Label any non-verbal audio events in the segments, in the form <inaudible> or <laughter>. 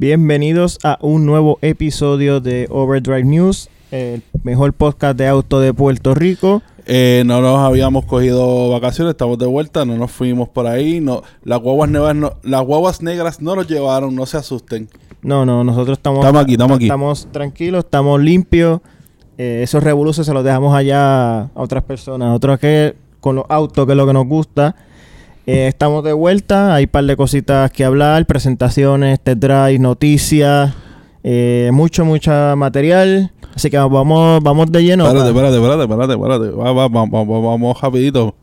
Bienvenidos a un nuevo episodio de Overdrive News, el mejor podcast de auto de Puerto Rico. Eh, no nos habíamos cogido vacaciones, estamos de vuelta, no nos fuimos por ahí. No, las guaguas negras no, las guaguas negras no nos llevaron, no se asusten. No, no, nosotros estamos, Estamos aquí, estamos aquí. estamos tranquilos, estamos limpios. Eh, esos revoluciones se los dejamos allá a otras personas. Otros que con los autos, que es lo que nos gusta. Eh, estamos de vuelta, hay un par de cositas que hablar, presentaciones, test drive, noticias, eh, mucho, mucho material. Así que vamos, vamos de lleno. espérate, espérate, espérate, espérate, espérate. Va, va, va, va, va- vamos rapidito.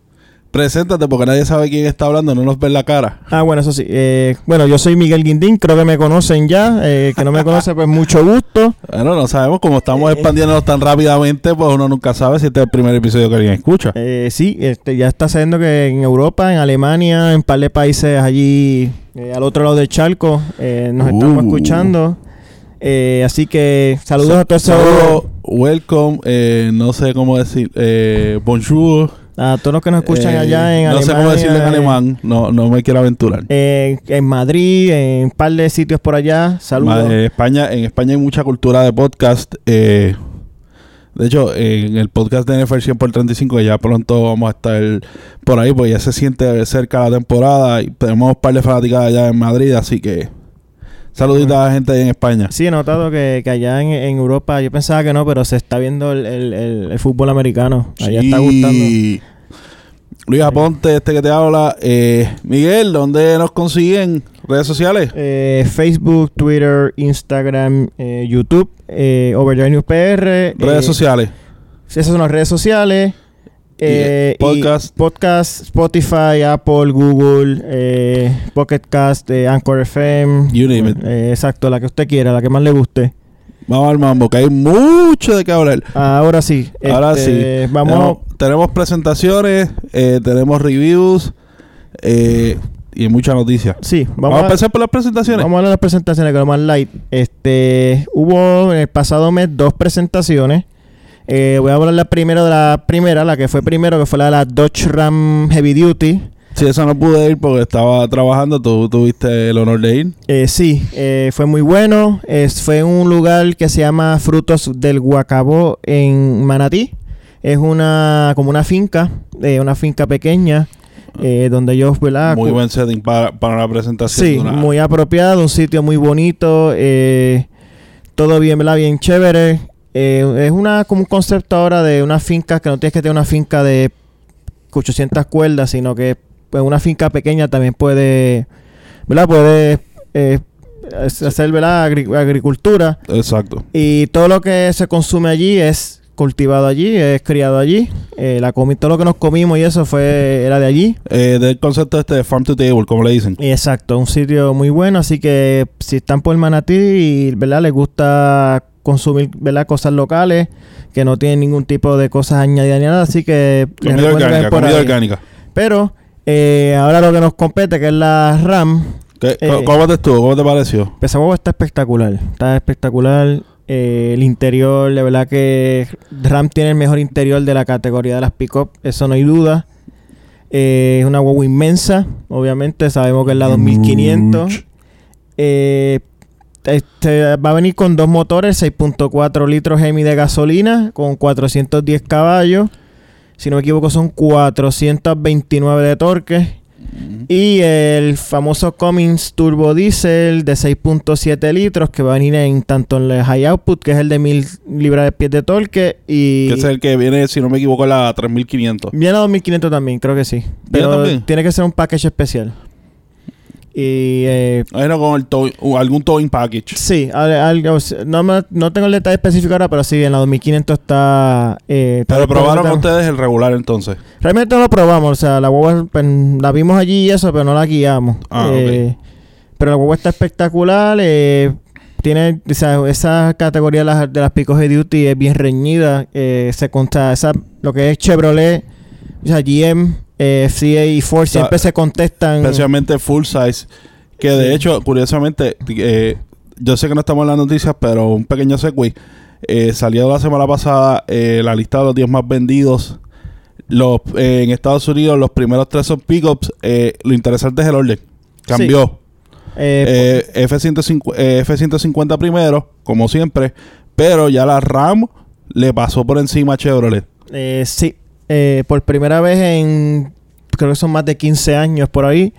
Preséntate porque nadie sabe quién está hablando, no nos ven la cara. Ah, bueno, eso sí. Eh, bueno, yo soy Miguel Guindín, creo que me conocen ya. Eh, que no me conoce, pues mucho gusto. Bueno, no sabemos, como estamos Eh. expandiéndonos tan rápidamente, pues uno nunca sabe si este es el primer episodio que alguien escucha. Eh, sí, este, ya está sabiendo que en Europa, en Alemania, en un par de países allí al otro lado del charco, nos estamos Uh. escuchando. Eh, así que saludos a todos Saludos, welcome, eh, no sé cómo decir, eh, bonjour. A todos los que nos escuchan eh, allá en no Alemania. sé cómo decirlo en eh, alemán, no, no me quiero aventurar. eh, en Madrid, en un par de sitios por allá. Saludos. Eh, España, en España hay mucha cultura de podcast. eh, de hecho, en el podcast de NFL 100 por 35, que ya pronto vamos a estar por ahí, pues ya se siente cerca la temporada y tenemos un par de fanáticas allá en Madrid, así que saluditos a la gente ahí en España. Sí, he notado que, que allá en, en Europa, yo pensaba que no, pero se está viendo el, el- el- el fútbol americano. Allá está gustando. Luis Aponte, este que te habla. Eh, Miguel, ¿dónde nos consiguen? ¿Redes sociales? Eh, Facebook, Twitter, Instagram, eh, YouTube, eh, Overdrive News PR. Redes eh, sociales. Esas son las redes sociales. Eh, podcast. y podcast, Spotify, Apple, Google, eh, Pocket Cast, eh, Anchor FM. You name it. Eh, exacto, la que usted quiera, la que más le guste. Vamos al mambo, que hay mucho de qué hablar. Ahora sí. Ahora este, sí. Vamos. Tenemos, tenemos presentaciones, tenemos reviews y muchas noticias. Sí, Vamos, vamos, a empezar por las presentaciones. Vamos a hablar de las presentaciones, que lo más light. Este, hubo en el pasado mes dos presentaciones. Eh, voy a hablar la primero de la primera, la que fue primero, que fue la de la Dodge Ram Heavy Duty. Si eso no pude ir porque estaba trabajando, tú tuviste el honor de ir. Eh, sí, eh, fue muy bueno. Es, fue en un lugar que se llama Frutos del Guacabó en Manatí. Es una como una finca, eh, una finca pequeña, eh, donde ellos, ¿verdad? Muy buen setting para, para la presentación. Sí, una- muy apropiado, un sitio muy bonito, eh, todo bien, ¿verdad? Bien chévere. Eh, es una como un concepto ahora de una finca que no tienes que tener una finca de 800 cuerdas, sino que pues, una finca pequeña también puede, ¿verdad? Puede eh, hacer, ¿verdad? Agri- agricultura. Exacto. Y todo lo que se consume allí es cultivado allí, es criado allí. Eh, la todo lo que nos comimos y eso fue era de allí. Eh, del concepto este de farm to table, como le dicen. Exacto, un sitio muy bueno, así que si están por Manatí y ¿verdad? les gusta consumir ¿verdad? cosas locales que no tienen ningún tipo de cosas añadidas ni nada, así que Comida orgánica, por comida orgánica. Pero eh, ahora lo que nos compete, que es la RAM, ¿Qué- Eh, ¿Cómo te estuvo? ¿Cómo te pareció? esa guagua está espectacular, está espectacular. eh, el interior, de verdad que RAM tiene el mejor interior de la categoría de las pick-up, eso no hay duda. Es una guagua inmensa, obviamente, sabemos que es la 2500. Much. Eh, este, va a venir con dos motores, 6.4 litros Hemi de gasolina, con 410 caballos. Si no me equivoco, son 429 de torque. Y el famoso Cummins Turbo Diesel de 6.7 litros, que va a venir en tanto en el High Output, que es el de 1000 libras de pies de torque, y Que es el que viene, si no me equivoco, la 3500. viene a 2500 también, creo que sí. Pero también? tiene que ser un package especial. Y eh, Ahí no con el tow- algún towing package. Sí, al- algo, no, me- no tengo el detalle específico ahora, pero sí, en la 2500 está... eh, Pero probaron ustedes el regular entonces. Realmente no lo probamos, o sea, la guagua pues, la vimos allí y eso, pero no la guiamos. Ah, Eh, Pero la guagua está espectacular, eh, tiene o sea, esa categoría de las, de las Picos de Duty es bien reñida, eh, se consta, esa, lo que es Chevrolet, o sea, GM, eh, FCA y Ford sea, siempre se contestan... Especialmente full size. Que de Sí. hecho, curiosamente, eh, yo sé que no estamos en las noticias, pero un pequeño segue. Eh, salió la semana pasada eh, la lista de los 10 más vendidos. Los, en Estados Unidos, los primeros tres son pickups. Lo interesante es el orden. Cambió. Eh, Eh, F-150, eh, F-150 primero, como siempre, pero ya la RAM le pasó por encima a Chevrolet. Eh, sí, eh, por primera vez en creo que son más de 15 años por ahí,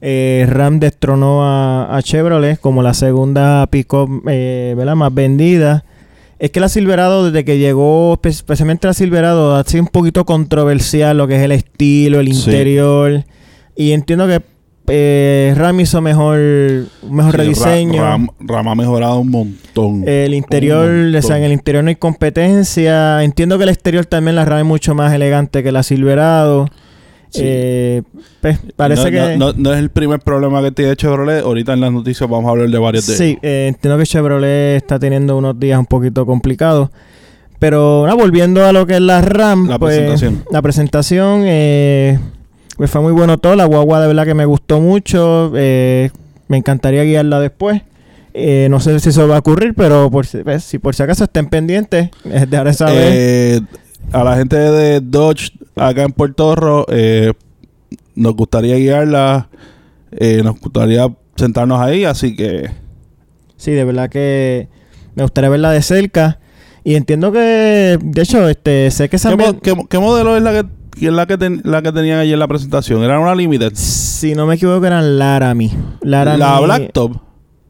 eh, Ram destronó a, a Chevrolet como la segunda pick-up eh, más vendida. Es que la Silverado, desde que llegó, espe- especialmente la Silverado, ha sido un poquito controversial lo que es el estilo, el Sí. interior. Y entiendo que eh, Ram hizo mejor, un mejor Sí, rediseño. RAM, RAM ha mejorado un montón. El interior, o sea, en el interior no hay competencia. Entiendo que el exterior también la RAM es mucho más elegante que la Silverado. Sí. Eh, pues, parece no, que... no- no es el primer problema que tiene Chevrolet. Ahorita en las noticias vamos a hablar de varios de sí, ellos. eh, entiendo que Chevrolet está teniendo unos días un poquito complicados. Pero volviendo a lo que es la RAM, La pues, presentación. La presentación, eh, pues fue muy bueno todo. La guagua de verdad que me gustó mucho. eh, me encantaría guiarla después. Eh, no sé si eso va a ocurrir, pero por si, pues, si por si acaso estén pendientes, <laughs> eh, dejaré saber. A la gente de Dodge acá en Puerto Rico eh, nos gustaría guiarla. eh, nos gustaría sentarnos ahí, así que Sí, de verdad que me gustaría verla de cerca. Y entiendo que, de hecho, este, sé que esa ¿Qué, mo- qué modelo es la que, que es la que, ten- la que tenían allí en la presentación? ¿Era una Limited? si no me equivoco, eran Laramie. Laramie la Blacktop.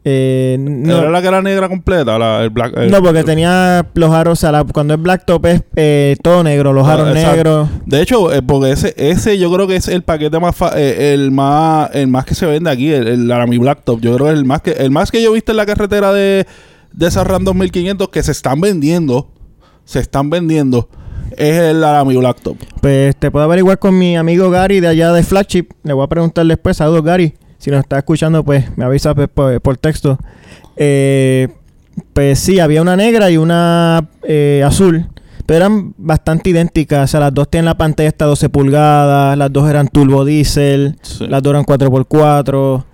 eh, no, ¿Era la que era negra completa? La, el black, el- no, porque tenía los aros, o sea, la- cuando es blacktop es eh, todo negro, los Ah, aros negros. De hecho, eh, porque ese, ese yo creo que es el paquete más fa- eh, el más el más que se vende aquí, el, el Laramie Blacktop. Yo creo que es el más que el más que yo he visto en la carretera de, de esa RAM 2500 que se están vendiendo, se están vendiendo, es el Laramie Blacktop. Pues te puedo averiguar con mi amigo Gary de allá de Flagship. Le voy a preguntar después. Saludos, Gary. Si nos está escuchando, pues me avisa pues, por, por texto. Eh, pues sí, había una negra y una eh, azul. Pero eran bastante idénticas. O sea, las dos tienen la pantalla hasta 12 pulgadas. Las dos eran turbo diésel. Sí. Las dos eran 4x4.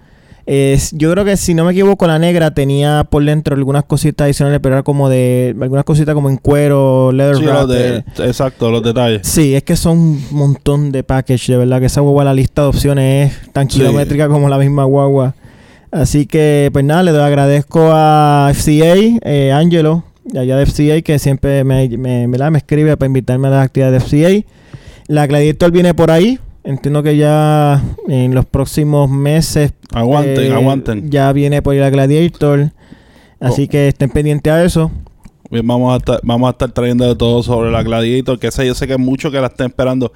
Es- yo creo que si no me equivoco, la negra tenía por dentro algunas cositas adicionales, pero era como de. Algunas cositas como en cuero, leather Sí, wrap, los de- eh, exacto, los detalles. Sí, es que son un montón de package, de verdad que esa guagua, la lista de opciones es tan Sí. kilométrica como la misma guagua. Así que, pues nada, le doy agradezco a FCA, eh, Angelo, de allá de FCA, que siempre me, me, me escribe para invitarme a las actividades de FCA. La Gladiator viene por ahí. Entiendo que ya en los próximos meses Aguanten, eh, aguanten. ya viene por ahí la Gladiator. Así Oh. que estén pendientes a eso. Bien, vamos a estar, vamos a estar trayendo de todo sobre la Gladiator, que esa yo sé que mucho que la estén esperando.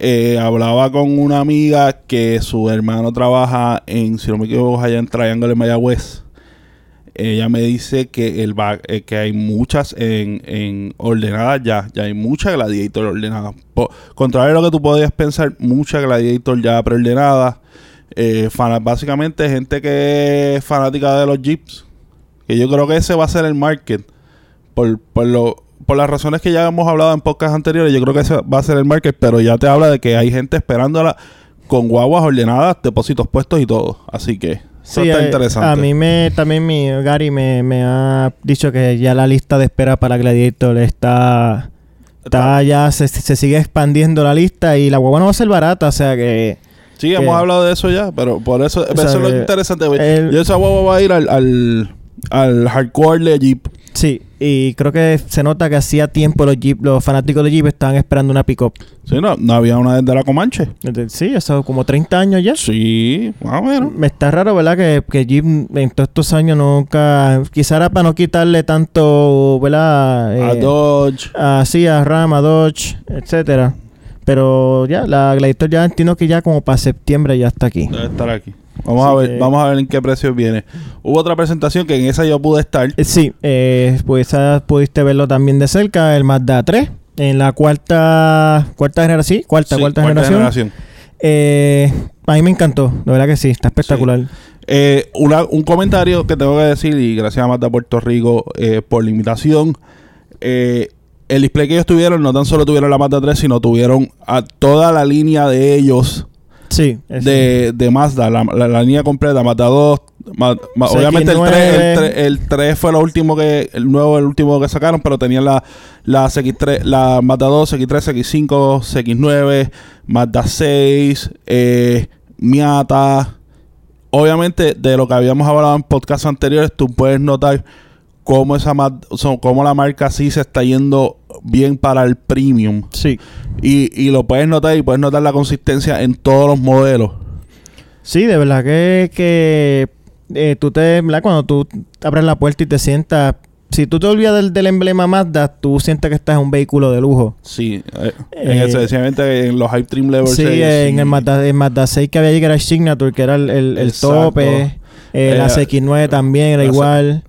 Eh, hablaba con una amiga que su hermano trabaja en, si no me equivoco, allá en Triangle en Mayagüez. Ella me dice que el ba- eh, que hay muchas en, en ordenadas ya, ya hay mucha Gladiator ordenada. Po- contrario a lo que tú podías pensar, mucha Gladiator ya preordenada. Eh, básicamente gente que es fanática de los Jeeps. Que yo creo que ese va a ser el market por, por, lo, por las razones que ya hemos hablado en podcasts anteriores, yo creo que ese va a ser el market, pero ya te habla de que hay gente esperándola con guaguas ordenadas, depósitos puestos y todo. Así que eso está eh, interesante. A mí me también mi Gary me, me ha dicho que ya la lista de espera para Gladiator está está ya se, se sigue expandiendo la lista y la guagua no va a ser barata, o sea que sí, que- hemos hablado de eso ya, pero por eso, eso sea, es lo interesante. el- Yo esa guagua va a ir al, al, al hardcore de Jeep. sí, y creo que se nota que hacía tiempo los Jeep, los fanáticos de Jeep estaban esperando una pick-up. Sí, no, no había una desde la Comanche. Sí, eso como 30 años ya. Sí, más o menos. Me está raro, ¿verdad? Que, que Jeep en todos estos años nunca... Quizá era para no quitarle tanto, ¿verdad? a Eh, Dodge. así a Ram, a Dodge, etcétera. Pero ya, la Gladiator ya entiendo que ya como para septiembre ya está aquí. Debe estar aquí. Vamos Así a ver, que- vamos a ver en qué precio viene. Hubo otra presentación que en esa yo pude estar. Eh, Sí, eh, pues esa pudiste verlo también de cerca, el Mazda 3, en la cuarta cuarta generación, sí, cuarta, Sí, cuarta, cuarta generación. Eh, a mí me encantó, de verdad que sí, está espectacular. Eh, una- un comentario que tengo que decir, y gracias a Mazda Puerto Rico eh, por la invitación. Eh, el display que ellos tuvieron, no tan solo tuvieron la Mazda 3, sino tuvieron a toda la línea de ellos Sí, de, de Mazda, la, la- la línea completa, Mazda 2. Ma- ma- CX9. obviamente el 3, el, 3, el 3 fue lo último que, el nuevo, el último que sacaron, pero tenían la, la CX3, la Mazda 2, CX3, CX5, CX9, Mazda 6, eh, Miata, obviamente, de lo que habíamos hablado en podcasts anteriores, tú puedes notar cómo, esa cómo la marca sí se está yendo bien para el premium. Sí. Y, y lo puedes notar y puedes notar la consistencia en todos los modelos. Sí, de verdad que, que eh, tú te, ¿verdad? Cuando tú abres la puerta y te sientas, si tú te olvidas del, del emblema Mazda, tú sientes que estás en un vehículo de lujo. Sí, eh, Eh, especialmente en los Hype Trim Level Sí, 6, eh, en sí. el Mazda, el Mazda 6 que había allí que era el Signature, que era el, el- el tope. La Eh, CX9 también era la igual.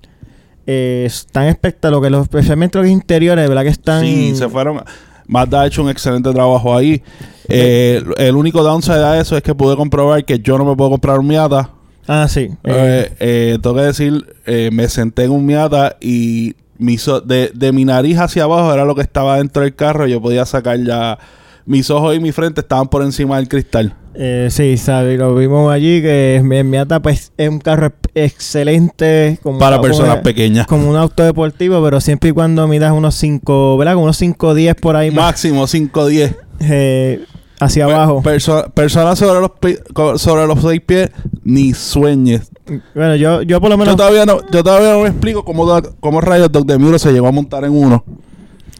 Eh, están espectaculares, los, especialmente los interiores, verdad que están... Sí, se fueron. Mazda ha hecho un excelente trabajo ahí. Eh, el único downside a eso es que pude comprobar que yo no me puedo comprar un Miata. Ah, sí. eh, Eh, eh, tengo que decir, eh, me senté en un Miata y mis o- de, de mi nariz hacia abajo era lo que estaba dentro del carro. Yo podía sacar ya. Mis ojos y mi frente estaban por encima del cristal. Eh, sí, sabe, lo vimos allí que mi Miata pues es un carro excelente como Para personas pequeñas. como un auto deportivo, pero siempre y cuando midas unos 5, ¿verdad? Como unos 5 10 por ahí Máximo 5'10. eh, hacia abajo. Perso- personas sobre los, pi- sobre los seis pies, ni sueñes. bueno, yo yo por lo menos Yo todavía no, yo todavía no me explico cómo, cómo rayos Doc de Muro se llegó a montar en uno.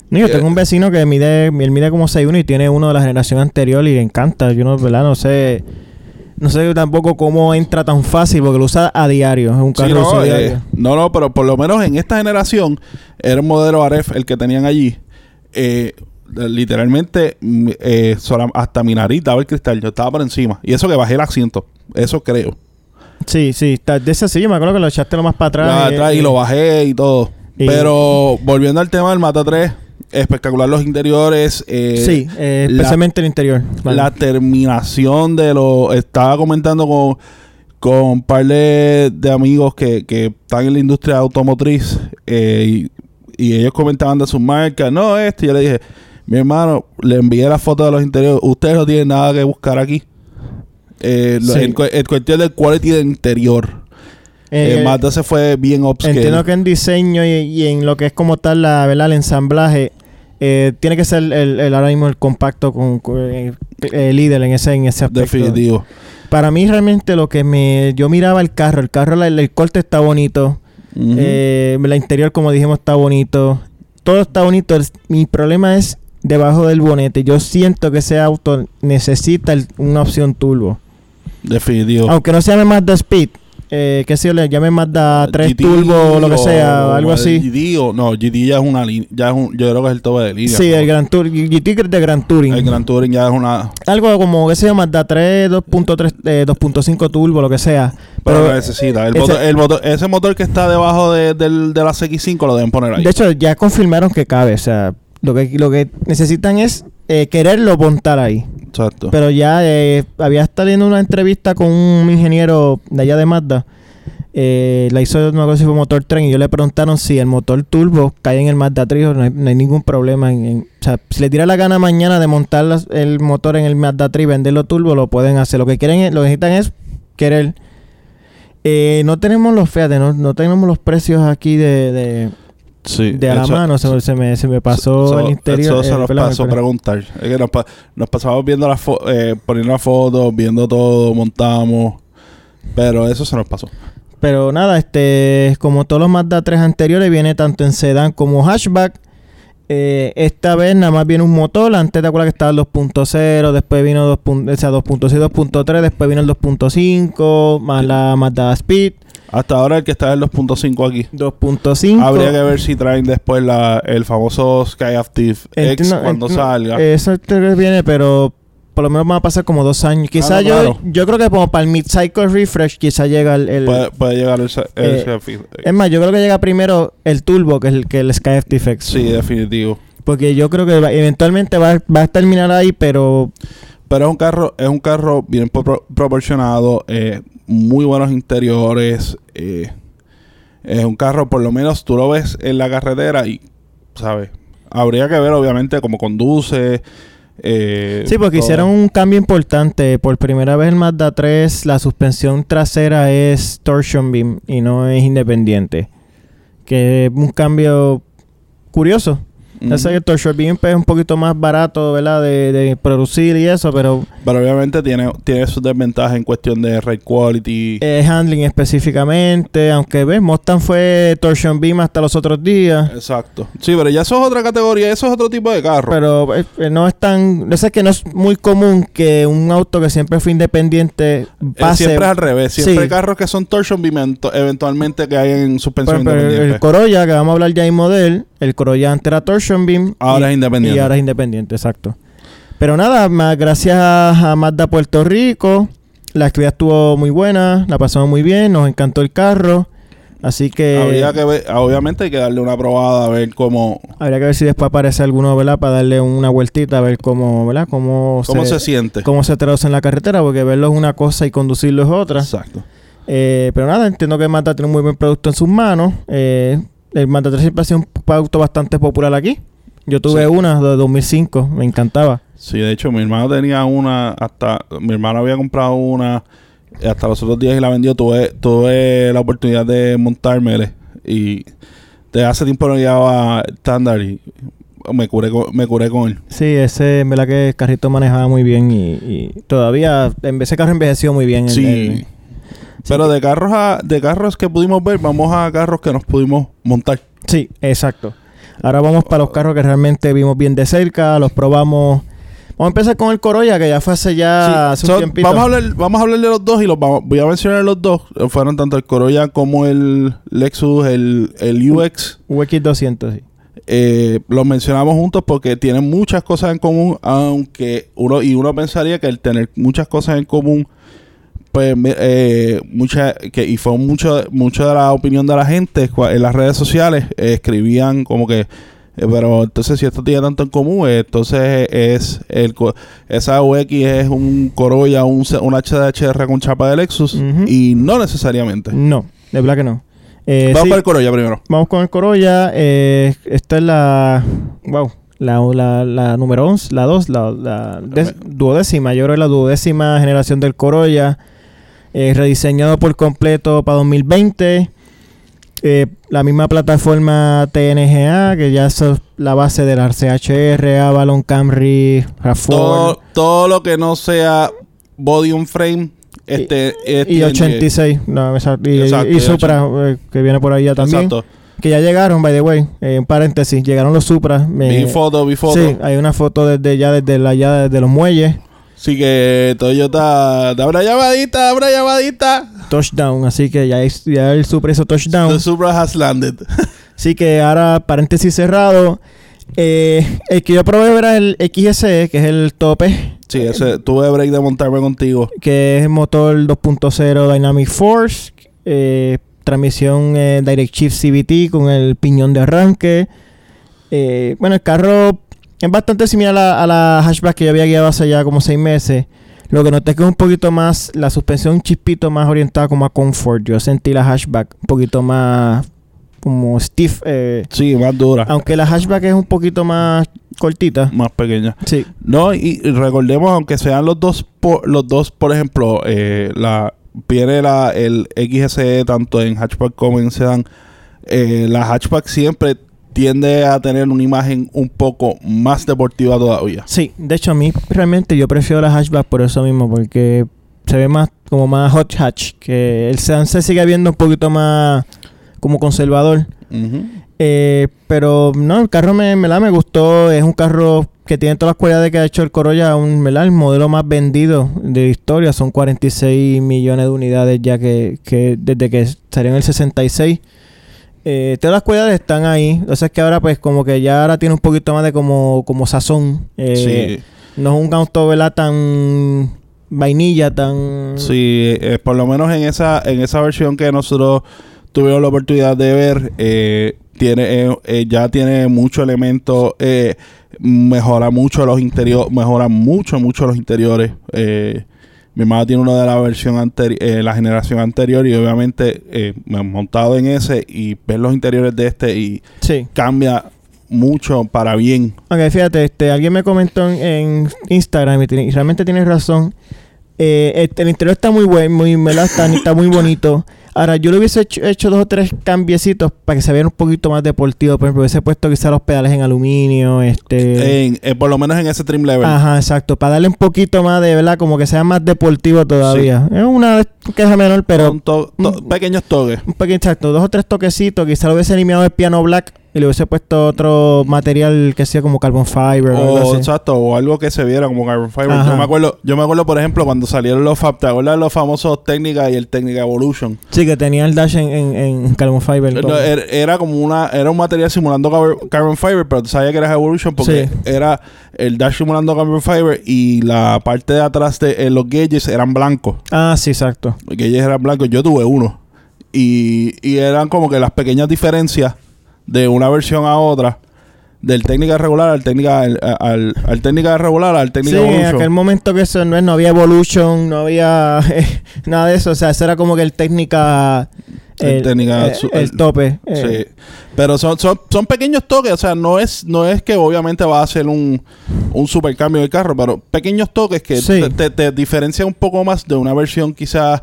Digo, tengo un vecino que mide, él mide como 6'1 y tiene uno de la generación anterior y le encanta. Yo no, ¿verdad? No sé. No sé tampoco cómo entra tan fácil porque lo usa a diario. Es un Sí, carro no, eh, diario. no, no, pero por lo menos en esta generación era un modelo Aref el que tenían allí. Eh, literalmente, mm, eh, hasta mi nariz daba el cristal. Yo estaba por encima. Y eso que bajé el asiento. Eso creo. Sí, sí. está- de ese sí, yo me acuerdo que lo echaste lo más para atrás. Eh, atrás y lo bajé y todo. y- Pero volviendo al tema del Mata 3, espectacular los interiores. eh, sí, eh, la- especialmente el interior. Vale. La terminación de lo. Estaba comentando con, con un par de, de amigos que, que están en la industria automotriz eh, y, y ellos comentaban de sus marcas. No, este. Yo le dije, mi hermano, le envié la foto de los interiores. Ustedes no tienen nada que buscar aquí. Sí. el, cu- el cuestión del quality del interior. Eh, Eh, Mazda se fue bien upscale. Entiendo que en diseño y, y en lo que es como tal la, ¿verdad? el ensamblaje, eh, tiene que ser el, el- ahora mismo el compacto con, eh, el líder en ese, en ese aspecto. Definitivo. Para mí realmente lo que me... Yo miraba el carro, el carro, el, corte está bonito, eh, la interior como dijimos está bonito, todo está bonito. Mi problema es debajo del bonete. Yo siento que ese auto necesita una opción turbo. Definitivo. Aunque no se llame Mazda Speed, eh, que si le llame Mazda 3 GT Turbo o lo que sea, o- algo así. GT o- no, GT ya es una línea. Ya es un, yo creo que es el tope de línea. Sí, ¿no? el Gran Tour, GT de Gran Touring. El Gran Touring ya es una. Algo como que se llama Mazda 3, 2.3, eh, 2.5 Turbo, lo que sea. Pero, Pero lo necesita. El ese- motor, el motor- ese motor que está debajo de, del, de la CX5 lo deben poner ahí. de hecho ya confirmaron que cabe, o sea, lo que lo que necesitan es eh, quererlo montar ahí. Exacto. Pero ya eh, había estado viendo una entrevista con un ingeniero de allá de Mazda. Eh, la hizo, no acuerdo si fue motor tren y yo le preguntaron si el motor turbo cae en el Mazda 3 no hay, no hay ningún problema. En, en- o sea, si le tira la gana mañana de montar el motor en el Mazda 3 y venderlo turbo, lo pueden hacer. Lo que quieren es- lo que necesitan es querer. Eh, no tenemos los, fíjate, no, no tenemos los precios aquí de, sí. de la mano. Se, se me, se me pasó el interior. Eso se eh, nos pasó preguntar. Es que nos, pa- nos pasamos viendo las eh, poniendo las fotos, viendo todo, montamos. Pero eso se nos pasó. Pero nada, este, como todos los Mazda 3 anteriores, viene tanto en sedán como hatchback. Eh, esta vez nada más viene un motor. Antes te acuerdas que estaba el 2.0, después vino 2. pun- o sea, 2.6, 2.3, después vino el 2.5, más la Mazda Speed, Hasta ahora el que está en el 2.5 aquí. 2.5. Habría que ver si traen después la, el famoso Sky Active X cuando salga. Eso viene, pero por lo menos va a pasar como dos años. Quizá Ah, no, yo, claro. yo creo que como para el mid-cycle refresh, quizá llega el. el- puede, puede llegar el, eh, Active X. es más, yo creo que llega primero el turbo que el, que el Sky FTX. Sí, definitivo. Porque yo creo que va- eventualmente va, va a terminar ahí, pero Pero es un carro, es un carro bien pro- proporcionado, eh, muy buenos interiores. eh, es un carro, por lo menos tú lo ves en la carretera y, ¿sabes? Habría que ver, obviamente, cómo conduce. eh, sí, porque todo. hicieron un cambio importante. Por primera vez el Mazda 3, la suspensión trasera es torsion beam y no es independiente. Que es un cambio curioso. Sé que el Torsion Beam pues, es un poquito más barato, ¿verdad? De, de producir y eso, pero Pero obviamente tiene, tiene sus desventajas en cuestión de ride quality. eh, handling específicamente, aunque ves, Mustang fue Torsion Beam hasta los otros días. Exacto. Sí, pero ya eso es otra categoría, eso es otro tipo de carro. Pero eh, eh, no es tan... Yo sé que no es muy común que un auto que siempre fue independiente Eh, pase... siempre es al revés. Siempre Sí. hay carros que son torsion beam eventualmente que hay en suspensión ejemplo, el, independiente. el Corolla, que vamos a hablar ya en model, el Corolla antes era Torsion Beam. Ahora y- es independiente. Y ahora es independiente, exacto. Pero nada, más gracias a, a Mazda Puerto Rico. La actividad estuvo muy buena, la pasamos muy bien, nos encantó el carro. Así que Habría que ver- obviamente hay que darle una probada a ver cómo, habría que ver si después aparece alguno, ¿verdad? Para darle una vueltita a ver cómo, ¿verdad? Cómo, cómo se, siente. cómo se traduce en la carretera, porque verlo es una cosa y conducirlo es otra. Exacto. Eh, pero nada, entiendo que Mazda tiene un muy buen producto en sus manos. Eh, el Mazda 3 siempre ha sido un producto bastante popular aquí. Yo tuve Sí. una de 2005, me encantaba. Sí, de hecho, mi hermano tenía una, hasta, mi hermano había comprado una, hasta los otros días y la vendió, tuve, tuve la oportunidad de montármele y de hace tiempo no llevaba estándar y me curé con, me curé con él. Sí, ese, en verdad que el carrito manejaba muy bien y, y todavía, en ese carro envejeció muy bien. el- Sí. el- Pero de carros a, de carros que pudimos ver, vamos a carros que nos pudimos montar. sí, exacto. Ahora vamos para los carros que realmente vimos bien de cerca, los probamos. Vamos a empezar con el Corolla, que ya fue hace ya Sí, hace so, un tiempito. vamos, a hablar, vamos a hablar de los dos y los vamos, voy a mencionar los dos. Fueron tanto el Corolla como el Lexus, el, el UX. UX200, sí. Eh, los mencionamos juntos porque tienen muchas cosas en común, aunque uno y uno pensaría que el tener muchas cosas en común, pues eh, mucha, que, y fue mucho, mucho de la opinión de la gente en las redes sociales, eh, escribían como que, eh, pero entonces si esto tiene tanto en común, eh, entonces es el esa UX es un Corolla, un, un HDHR con chapa de Lexus, y no necesariamente. No, de verdad que no. Vamos sí, para el Corolla primero. Vamos con el Corolla. eh, esta es la. Wow. La, la, la número 11, la 2, la, la des- duodécima. Yo creo que la duodécima generación del Corolla. Eh, rediseñado por completo para 2020. Eh, la misma plataforma TNGA, que ya es la base del CHR, Avalon, Camry, RAV4 todo, todo lo que no sea body on frame este es y TNG. 86. No, exacto, y, Exacto, y y Supra, eh, que viene por ahí ya también. Exacto. Que ya llegaron, by the way. Eh, en paréntesis, llegaron los Supra. Vi foto, vi foto. Sí, hay una foto desde ya desde la ya desde los muelles. Así que Toyota, da una llamadita, da una llamadita. Touchdown, así que ya, es- ya el Supra hizo touchdown. The Supra has landed. <laughs> Así que ahora, paréntesis cerrado. eh, el que yo probé era el XSE, que es el tope, Sí, ese, tuve break de montarme contigo. que es el motor 2.0 Dynamic Force, eh, transmisión eh, Direct Shift CVT con el piñón de arranque. Eh, bueno, el carro es bastante similar a, a la hatchback que yo había guiado hace ya como seis meses. Lo que noté es que es un poquito más, la suspensión un chispito más orientada como a comfort. Yo sentí la hatchback un poquito más como stiff. eh, Sí, más dura, aunque la hatchback es un poquito más cortita. más pequeña. Sí. No, y, recordemos, aunque sean los dos, por, los dos, por ejemplo, eh, la viene la, el XSE tanto en hatchback como en sedán. eh, la hatchback siempre tiende a tener una imagen un poco más deportiva todavía. Sí, de hecho a mí realmente yo prefiero la hatchback por eso mismo, porque se ve más como más hot hatch, que el sedán se sigue viendo un poquito más como conservador. Eh, pero no, el carro me, me, la, me gustó, es un carro que tiene todas las cualidades que ha hecho el Corolla, un, el modelo más vendido de la historia, son 46 millones de unidades ya que, que desde que salió en el 66. Eh, todas las cualidades están ahí, entonces que ahora pues como que ya ahora tiene un poquito más de como, como sazón. Eh, sí. no es un auto, ¿verdad? Tan vainilla, tan... Sí, eh, por lo menos en esa en esa versión que nosotros tuvimos la oportunidad de ver, eh, tiene eh, eh, ya tiene mucho elemento, eh, mejora mucho los interiores, mejora mucho, mucho los interiores. Eh, mi hermano tiene uno de la versión anterior, la generación anterior, y obviamente eh, me he montado en ese y ver los interiores de este y Sí. cambia mucho para bien. Ok, fíjate, este, alguien me comentó en, en Instagram y, tiene- y realmente tienes razón. Eh, este, el interior está muy bueno, muy. Está, está muy bonito. Ahora, yo le hubiese hecho, hecho dos o tres cambiecitos para que se viera un poquito más deportivo. Por ejemplo, hubiese puesto quizá los pedales en aluminio, este... En- eh, por lo menos en ese trim level. Ajá, exacto. Para darle un poquito más de, ¿verdad? Como que sea más deportivo todavía. Es una queja menor, pero... Son to- to- pequeños toques. Un pequeño exacto, dos o tres toquecitos. Quizá lo hubiese eliminado el piano black y le hubiese puesto otro material que sea como carbon fiber o, algo O, así. exacto, o algo que se viera como Carbon Fiber. Ajá. Yo me acuerdo, yo me acuerdo, por ejemplo, cuando salieron los Fab, ¿te acuerdas de los famosos Técnica y el Técnica Evolution? Sí, que tenía el dash en, en, en carbon fiber. No, como- era, era como una, era un material simulando Carbon, Carbon Fiber, pero tú sabías que era Evolution porque Sí. era el dash simulando Carbon Fiber y la parte de atrás de eh, los gauges eran blancos. Ah, sí, exacto. Los gauges eran blancos. Yo tuve uno. Y, y eran como que las pequeñas diferencias de una versión a otra. Del técnica regular al técnica al, al, al técnica regular al técnica Sí, en aquel momento que eso no es, no había evolution, no había eh, <laughs> nada de eso. O sea, eso era como que el técnica. El técnica su- el el- tope. eh. Sí. Pero son, son, son pequeños toques, o sea, no es, no es que obviamente va a ser un, un super cambio del carro, pero pequeños toques que Sí. te, te, te diferencian un poco más de una versión quizás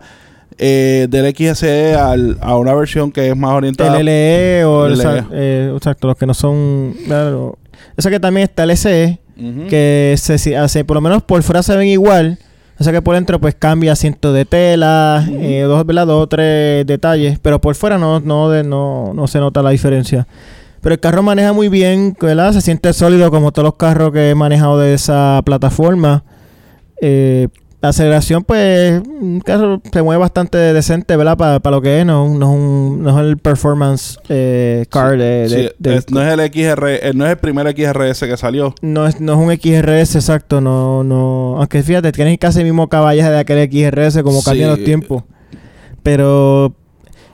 eh, del XSE al, a una versión que es más orientada. El LE o el, LE. eh, exacto, los que no son. Claro. Eso que también está el SE, Ujú. que se, hace, por lo menos por fuera se ven igual. O sea que por dentro pues cambia asiento de tela, eh, dos, ¿verdad? dos o tres detalles, pero por fuera no, no, de- no, no se nota la diferencia. Pero el carro maneja muy bien, ¿verdad? Se siente sólido como todos los carros que he manejado de esa plataforma. Eh, la aceleración, pues, un carro se mueve bastante decente, ¿verdad? Para lo que es, no, no, es un- no es el performance eh, car de, Sí, de- del- es- no es el XR, eh, no es el primer XRS que salió. no es, no es un XRS exacto, no, no. Aunque fíjate, tienes casi el mismo caballaje de aquel XRS como Sí. cambian los tiempos. Pero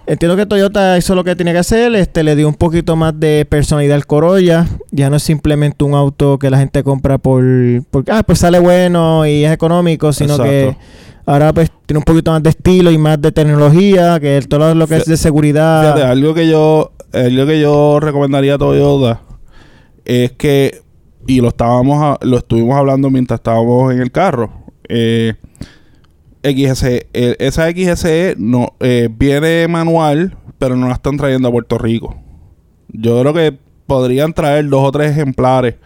entiendo que Toyota hizo lo que tenía que hacer, este le dio un poquito más de personalidad al Corolla. Ya no es simplemente un auto que la gente compra por porque ah, pues sale bueno y es económico, sino Exacto. que ahora pues tiene un poquito más de estilo y más de tecnología, que todo lo que es de seguridad. Fíjate, algo que yo, algo que yo recomendaría a Toyota es que, y lo estábamos, a- lo estuvimos hablando mientras estábamos en el carro, eh, XSE, eh, esa XSE no, eh, viene manual, pero no la están trayendo a Puerto Rico. Yo creo que podrían traer dos o tres ejemplares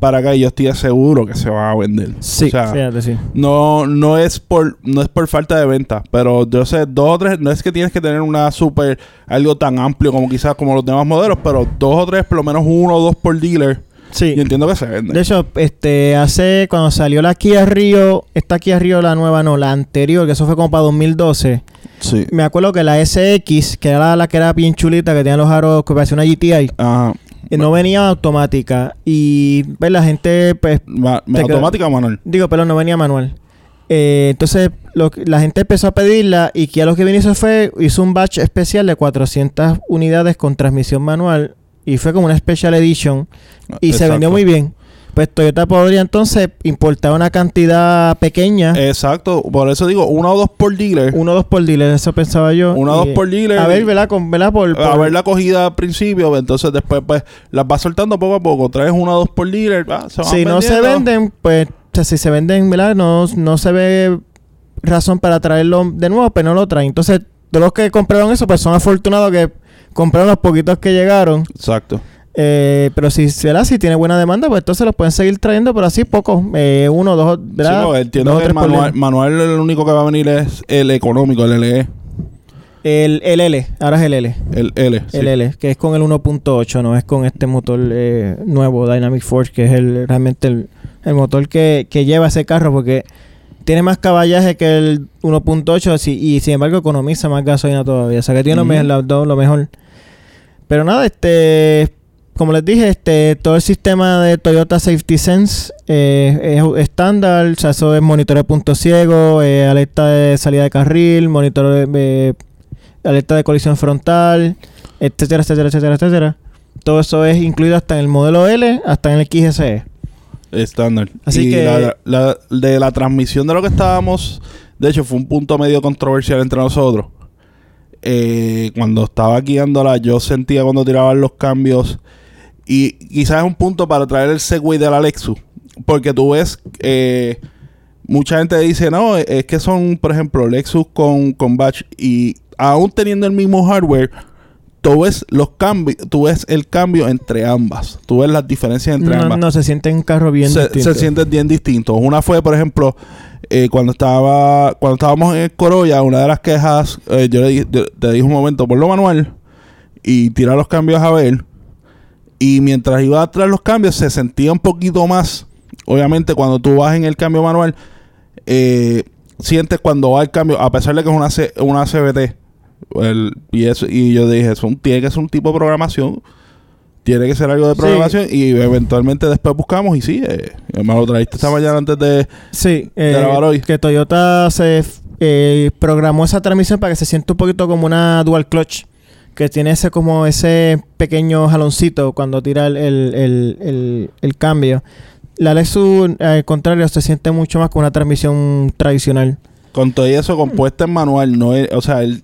para acá y yo estoy seguro que se van a vender. Sí, O sea, fíjate, sí. no, no es por, no es por falta de venta, pero yo sé, dos o tres, no es que tienes que tener una super, algo tan amplio como quizás como los demás modelos, pero dos o tres, por lo menos uno o dos por dealer, Sí. y entiendo que se venden. De hecho, este, hace, cuando salió la Kia Rio, esta Kia Rio, la nueva, no, la anterior, que eso fue como para 2012. sí. Me acuerdo que la SX, que era la que era bien chulita, que tenía los aros que parecía una GTI, Ajá. eh, no venía automática. Y, pues, la gente, pues, Ma- Te queda- automática o manual. digo, pero no venía manual. Eh, entonces, lo que- la gente empezó a pedirla y Kia lo que vino hizo fue, hizo un batch especial de 400 unidades con transmisión manual. Y fue como una special edition. Y se vendió muy bien. Pues Toyota podría entonces importar una cantidad pequeña, Exacto, por eso digo, uno o dos por dealer. uno o dos por dealer, eso pensaba yo. Uno o dos por dealer. A ver, ¿verdad? Con, ¿verdad? Por, a por- ver la cogida al principio, entonces después pues las vas soltando poco a poco. Traes uno o dos por dealer, ah, se van si no se venden, pues o sea, si se venden, ¿verdad? No, no se ve razón para traerlo de nuevo, pero no lo traen. Entonces, de los que compraron eso, pues son afortunados que compraron los poquitos que llegaron. Exacto. Eh, pero si, ¿verdad? si tiene buena demanda, pues entonces los pueden seguir trayendo, pero así pocos. Eh, uno, dos, ¿verdad? Sí, no, entiendo Dos que el manual, el único que va a venir es el económico, el LE. El, el L, ahora es el L. El L. sí. El L, que es con el 1.8, no es con este motor eh, nuevo, Dynamic Force, que es el realmente el, el motor que, que lleva ese carro, porque tiene más caballaje que el 1.8 sí, y sin embargo economiza más gasolina todavía. O sea que tiene me- lo- lo- lo mejor. Pero nada, este como les dije, este todo el sistema de Toyota Safety Sense eh, es estándar, o sea, eso es monitoreo de punto ciego, eh, alerta de salida de carril, monitoreo de, eh, alerta de colisión frontal, etcétera, etcétera, etcétera, etcétera. Todo eso es incluido hasta en el modelo L, hasta en el XSE. Estándar. Así y que- la, la- de la transmisión de lo que estábamos, de hecho fue un punto medio controversial entre nosotros. Eh, cuando estaba guiándola, yo sentía cuando tiraban los cambios. Y quizás es un punto para traer el Segway de la Lexus. Porque tú ves, eh, mucha gente dice, no, es que son, por ejemplo, Lexus con, con Batch. Y aún teniendo el mismo hardware, tú ves los cambios, tú ves el cambio entre ambas. Tú ves las diferencias entre no, ambas. no, se siente un carro bien se, distinto. se sienten bien distintos. Una fue, por ejemplo, eh, cuando estaba cuando estábamos en el Corolla, una de las quejas, eh, yo le yo- te dije un momento, ponlo manual y tira los cambios a ver. Y mientras iba a traer los cambios, se sentía un poquito más. Obviamente, cuando tú vas en el cambio manual, eh, sientes cuando va el cambio, a pesar de que es una, C- una CBT. El- y, eso, y yo dije, eso tiene que ser un tipo de programación. Tiene que ser algo de Sí. programación. Y eventualmente después buscamos. Y sí, eh, me lo trajiste esta mañana antes de. Sí, eh, grabar hoy. que Toyota se eh, programó esa transmisión para que se sienta un poquito como una dual clutch. Que tiene ese como ese pequeño jaloncito cuando tira el, el, el, el- el cambio. La Lexus, al contrario, se siente mucho más con una transmisión tradicional. Con todo eso compuesta en manual, no es- o sea, el,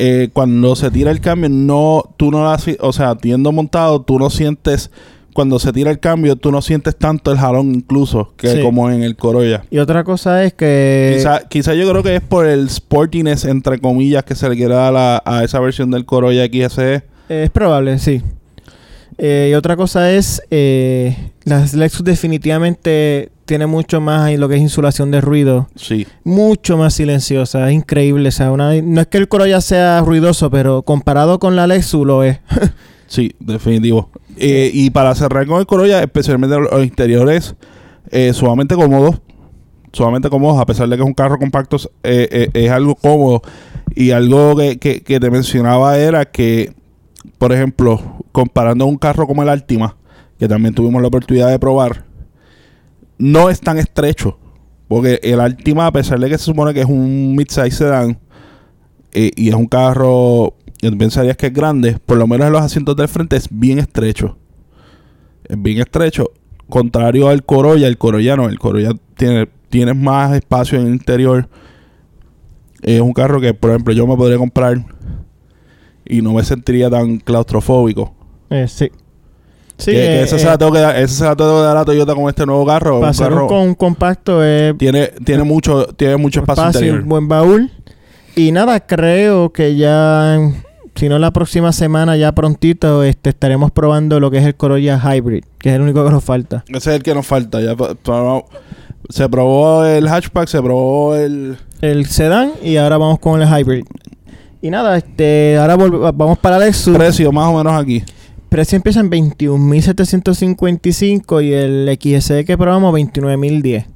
eh, cuando se tira el cambio, no, tú no la, o sea, tiendo montado, tú no sientes, cuando se tira el cambio, tú no sientes tanto el jalón incluso, que Sí. como en el Corolla. Y otra cosa es que... quizá, quizá yo creo que es por el sportiness, entre comillas, que se le quiere dar a, a esa versión del Corolla XSE. Es probable, sí. Eh, y otra cosa es, eh, las Lexus definitivamente tiene mucho más lo que es insulación de ruido. Sí. Mucho más silenciosa, es increíble. O sea, una- no es que el Corolla sea ruidoso, pero comparado con la Lexus lo es. <laughs> Sí, definitivo. Eh, y para cerrar con el Corolla, especialmente los interiores eh, sumamente cómodos. Sumamente cómodos, a pesar de que es un carro compacto, eh, eh, es algo cómodo. Y algo que, que- que te mencionaba era que, por ejemplo, comparando un carro como el Altima, que también tuvimos la oportunidad de probar, no es tan estrecho. Porque el Altima, a pesar de que se supone que es un mid-size sedán, eh, y es un carro que pensarías que es grande, por lo menos en los asientos del frente es bien estrecho. Es bien estrecho. Contrario al Corolla, el Corolla no, el Corolla tiene, tiene más espacio en el interior. Es un carro que, por ejemplo, yo me podría comprar y no me sentiría tan claustrofóbico. Eh, sí. Sí, que, que eh, eh, se la tengo que dar, esa se la tengo que dar a Toyota con este nuevo carro. para un carro con- un compacto es tiene, tiene mucho, tiene mucho espacio, interior. un buen baúl. Y nada, creo que ya, si no la próxima semana, ya prontito, este, estaremos probando lo que es el Corolla Hybrid, que es el único que nos falta. Ese es el que nos falta. Ya se probó el hatchback, se probó el... El sedán y ahora vamos con el Hybrid. Y nada, este, ahora vamos para Lexus. precio más o menos aquí. Precio empieza en 21.755 y el XSE que probamos 29.010.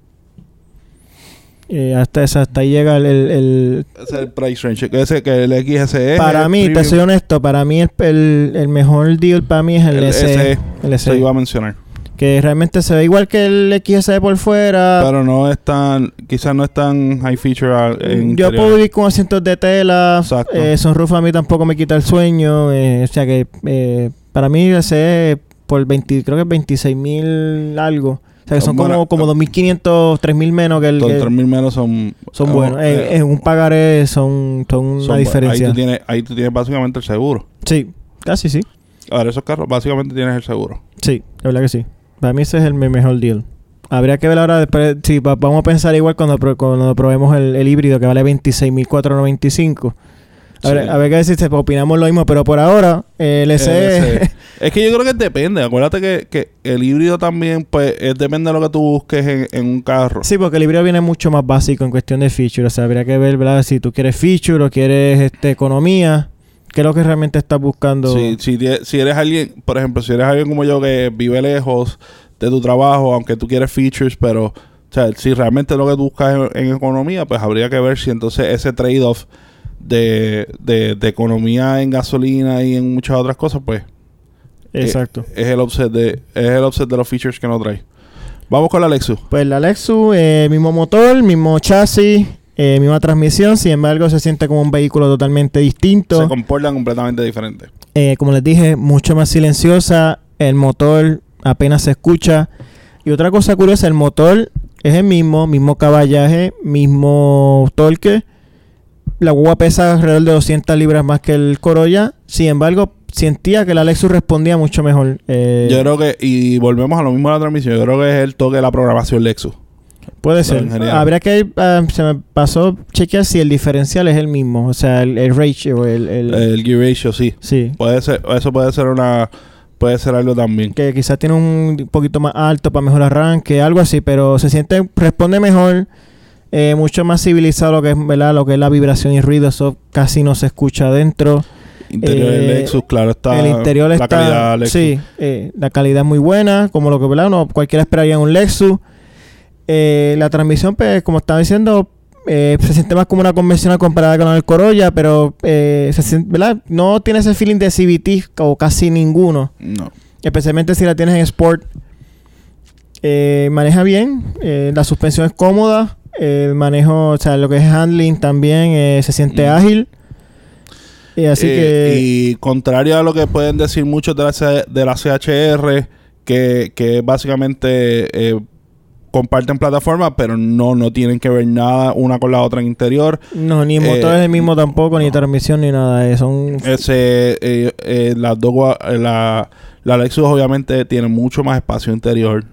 Eh, hasta, esa- hasta ahí llega el... el- el- Ese es el price range. Que ese que el XSE. para mí, te soy honesto, para mí el, el- el mejor deal para mí es el, El SE. SE. El Se SE. iba a mencionar. Que realmente se ve igual que el XSE por fuera. Pero no es tan. Quizás no es tan high feature. en Yo puedo vivir con asientos de tela. Exacto. Eh, a mí tampoco me quita el sueño. eh, o sea que eh, para mí ese por 20, creo que es 26 mil algo. O sea que son Bueno, como, como 2.500, 3.000 menos que el Los que 3.000 menos son. son buenos. eh, En, en un pagaré son, son una son diferencia. Ahí tú, tienes, ahí tú tienes básicamente el seguro. Sí, casi sí. Ahora, esos carros básicamente tienes el seguro. Sí, la verdad que sí. Para mí ese es el me- mejor deal. Habría que ver ahora después. Sí, va- vamos a pensar igual cuando, cuando probemos el, el híbrido que vale 26.495. A, ver, Sí. a ver qué si opinamos lo mismo, pero por ahora eh, el El SE SE. Es que yo creo que depende. Acuérdate que, que el híbrido también, pues, es- depende de lo que tú busques en, en un carro. Sí, porque el híbrido viene mucho más básico en cuestión de feature. O sea, habría que ver, ¿verdad? Si tú quieres feature o quieres este, economía. ¿Qué es lo que realmente estás buscando? Si, si, si eres alguien, por ejemplo, si eres alguien como yo que vive lejos de tu trabajo, aunque tú quieres features, pero, o sea, si realmente lo que tú buscas en, en economía, pues habría que ver si entonces ese trade-off de, de, de economía en gasolina y en muchas otras cosas, pues, Exacto. es el offset de, es el offset de los features que no trae. Vamos con la Lexus. Pues la Lexus, eh, mismo motor, mismo chasis, eh, misma transmisión. Sin embargo, se siente como un vehículo totalmente distinto. Se comportan completamente diferentes. Eh, como les dije, mucho más silenciosa. El motor apenas se escucha. Y otra cosa curiosa, el motor es el mismo, mismo caballaje, mismo torque. La guagua pesa alrededor de 200 libras más que el Corolla. Sin embargo, sentía que la Lexus respondía mucho mejor. Eh, Yo creo que, y volvemos a lo mismo de la transmisión, yo creo que es el toque de la programación Lexus. Puede ser. Habría que... ah, se me pasó chequear si el diferencial es el mismo. O sea, el, el ratio, el... el- El gear ratio, sí. sí. Puede ser, eso puede ser una, puede ser algo también. Que quizás tiene un poquito más alto para mejor arranque, algo así. Pero se siente... Responde mejor. Eh, mucho más civilizado lo que es, ¿verdad? Lo que es la vibración y ruido. Eso casi no se escucha adentro. Interior del Eh, Lexus, claro, está. el interior la está... calidad Lexus. Sí. eh, la calidad es muy buena. Como lo que, ¿verdad? Uno, cualquiera esperaría en un Lexus. La transmisión, pues, como estaba diciendo, eh, se siente más como una convencional comparada con el Corolla, pero eh, se siente- ¿verdad? no tiene ese feeling de CVT o casi ninguno, No. especialmente si la tienes en Sport. Eh, maneja bien, la suspensión es cómoda, el manejo, o sea, lo que es handling también eh, se siente Mm. ágil. Y así Eh, que... Y contrario a lo que pueden decir muchos de la, C- de la CHR, que, que básicamente eh, comparten plataforma, pero no, no tienen que ver nada una con la otra en interior. No, ni motor es el mismo tampoco, ni transmisión, ni nada. son Ese, las dos la, la Lexus obviamente tiene mucho más espacio interior,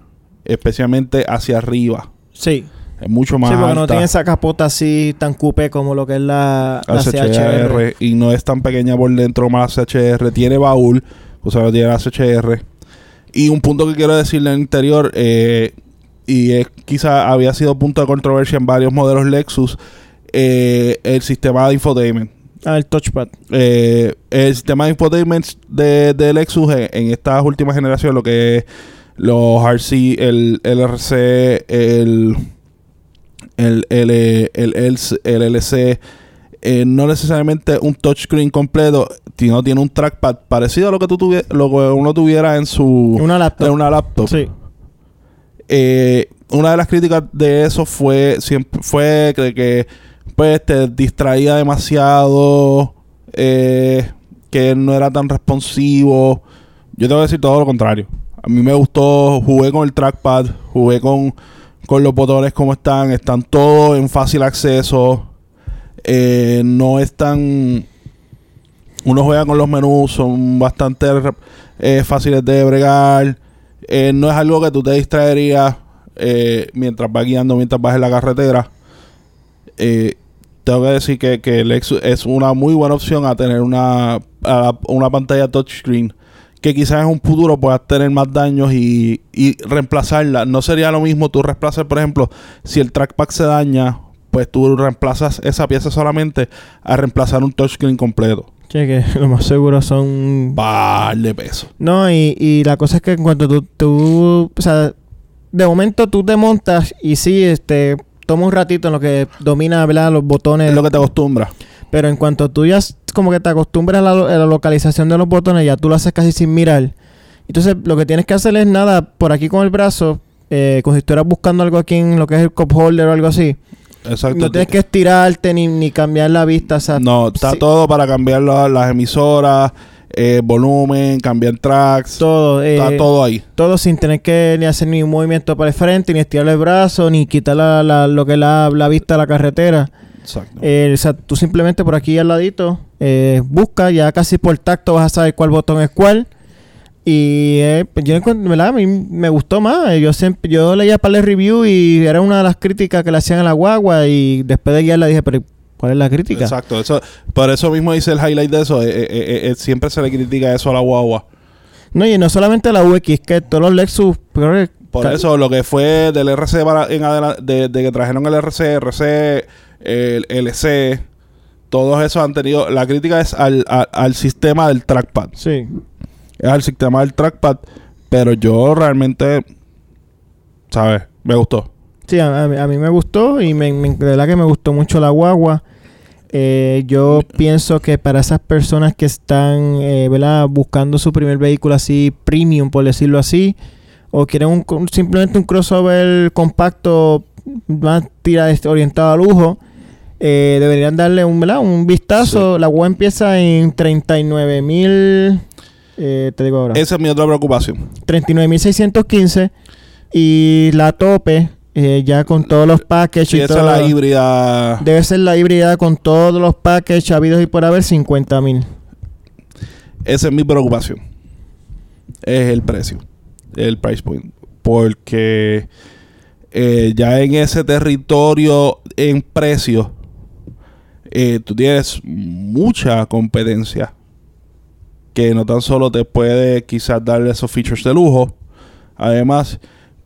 especialmente hacia arriba. Sí, Es mucho más sí porque no tiene esa capota así tan coupé como lo que es la, la CHR. CHR y no es tan pequeña por dentro como la CHR. Tiene baúl, o sea, no tiene la CHR. Y un punto que quiero decirle el interior, eh, y es, quizá había sido punto de controversia en varios modelos Lexus, eh, el sistema de infotainment. Ah, el touchpad. Eh, el sistema de infotainment de, de Lexus en, en estas últimas generaciones, lo que es los RC, el, el RC, el, el, L- el, el LC, eh, no necesariamente un touchscreen completo, sino tiene un trackpad parecido a lo que tú tuvi- lo que uno tuviera en su Una laptop. en una laptop. Sí. Eh, una de las críticas de eso fue siempre fue que, que, pues te distraía demasiado eh, que no era tan responsivo yo te voy a decir todo lo contrario a mí me gustó jugué con el trackpad jugué con, con los botones como están están todos en fácil acceso eh, no están uno juega con los menús son bastante eh, fáciles de bregar eh, no es algo que tú te distraerías eh, mientras vas guiando, mientras vas en la carretera. Tengo que decir que, que el Lexus es una muy buena opción a tener una, una pantalla touchscreen. Que quizás en un futuro puedas tener más daños y, y reemplazarla. No sería lo mismo tú reemplazar, por ejemplo, si el trackpad se daña, pues tú reemplazas esa pieza solamente a reemplazar un touchscreen completo. Che, que <laughs> lo más seguro son... Par de peso. No, y, y la cosa es que en cuanto tú, tú... O sea, de momento tú te montas y sí, este... Toma un ratito en lo que domina, ¿verdad? Los botones. Es lo que te acostumbras. Pero en cuanto tú ya como que te acostumbras a la, lo- a la localización de los botones, ya tú lo haces casi sin mirar. Entonces, lo que tienes que hacer es nada, por aquí con el brazo, eh, como si estuvieras buscando algo aquí en lo que es el cup holder o algo así. Exacto. No tienes que estirarte ni, ni cambiar la vista. O sea, No, está sí, todo para cambiar la- las emisoras, eh, volumen, cambiar tracks. todo. eh, está todo ahí. todo sin tener que ni hacer ni un movimiento para el frente, ni estirar el brazo, ni quitar la, la- lo que es la, la vista de la carretera. Exacto. Eh, o sea, tú simplemente por aquí al ladito eh, busca, ya casi por tacto vas a saber cuál botón es cuál. Y eh, pues yo encuentro, ¿verdad? A mí me gustó más. Yo siempre, yo leía para el review y era una de las críticas que le hacían a la guagua. Y después de guiarla dije, pero ¿cuál es la crítica? Exacto. Eso, por eso mismo hice el highlight de eso. eh, eh, eh, eh, siempre se le critica eso a la guagua. No, y no solamente la UX, que todos los Lexus. Por eso lo que fue del RC para, en adelante, de, de que trajeron el RC, RC, el LC, todos esos han tenido. La crítica es al, al, al sistema del trackpad. Sí. Es al sistema del trackpad. Pero yo realmente, ¿sabes? Me gustó. Sí, a, a mí- a mí me gustó y me, me- de verdad que me gustó mucho la guagua. Eh, yo pienso que para esas personas que están eh, ¿verdad? buscando su primer vehículo así premium, por decirlo así, o quieren un, un- simplemente un crossover compacto más tira, este, orientado a lujo, eh, deberían darle un, ¿verdad? un vistazo. La guagua empieza en 39 mil, eh, te digo ahora. Esa es mi otra preocupación. 39.615 y la tope eh, ya con todos los packages Si y esa todo. es la híbrida. Debe ser la híbrida con todos los packages habidos y por haber 50.000. Esa es mi preocupación. Es el precio. El price point. Porque eh, ya en ese territorio en precio, eh, tú tienes mucha competencia que no tan solo te puede quizás darle esos features de lujo, además,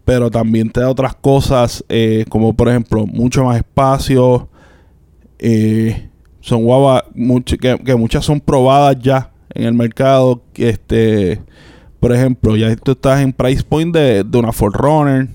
pero también te da otras cosas eh, como por ejemplo mucho más espacio. Eh, son guavas que, que, muchas son probadas ya en el mercado. Este, por ejemplo, ya tú estás en price point de, de una Forerunner.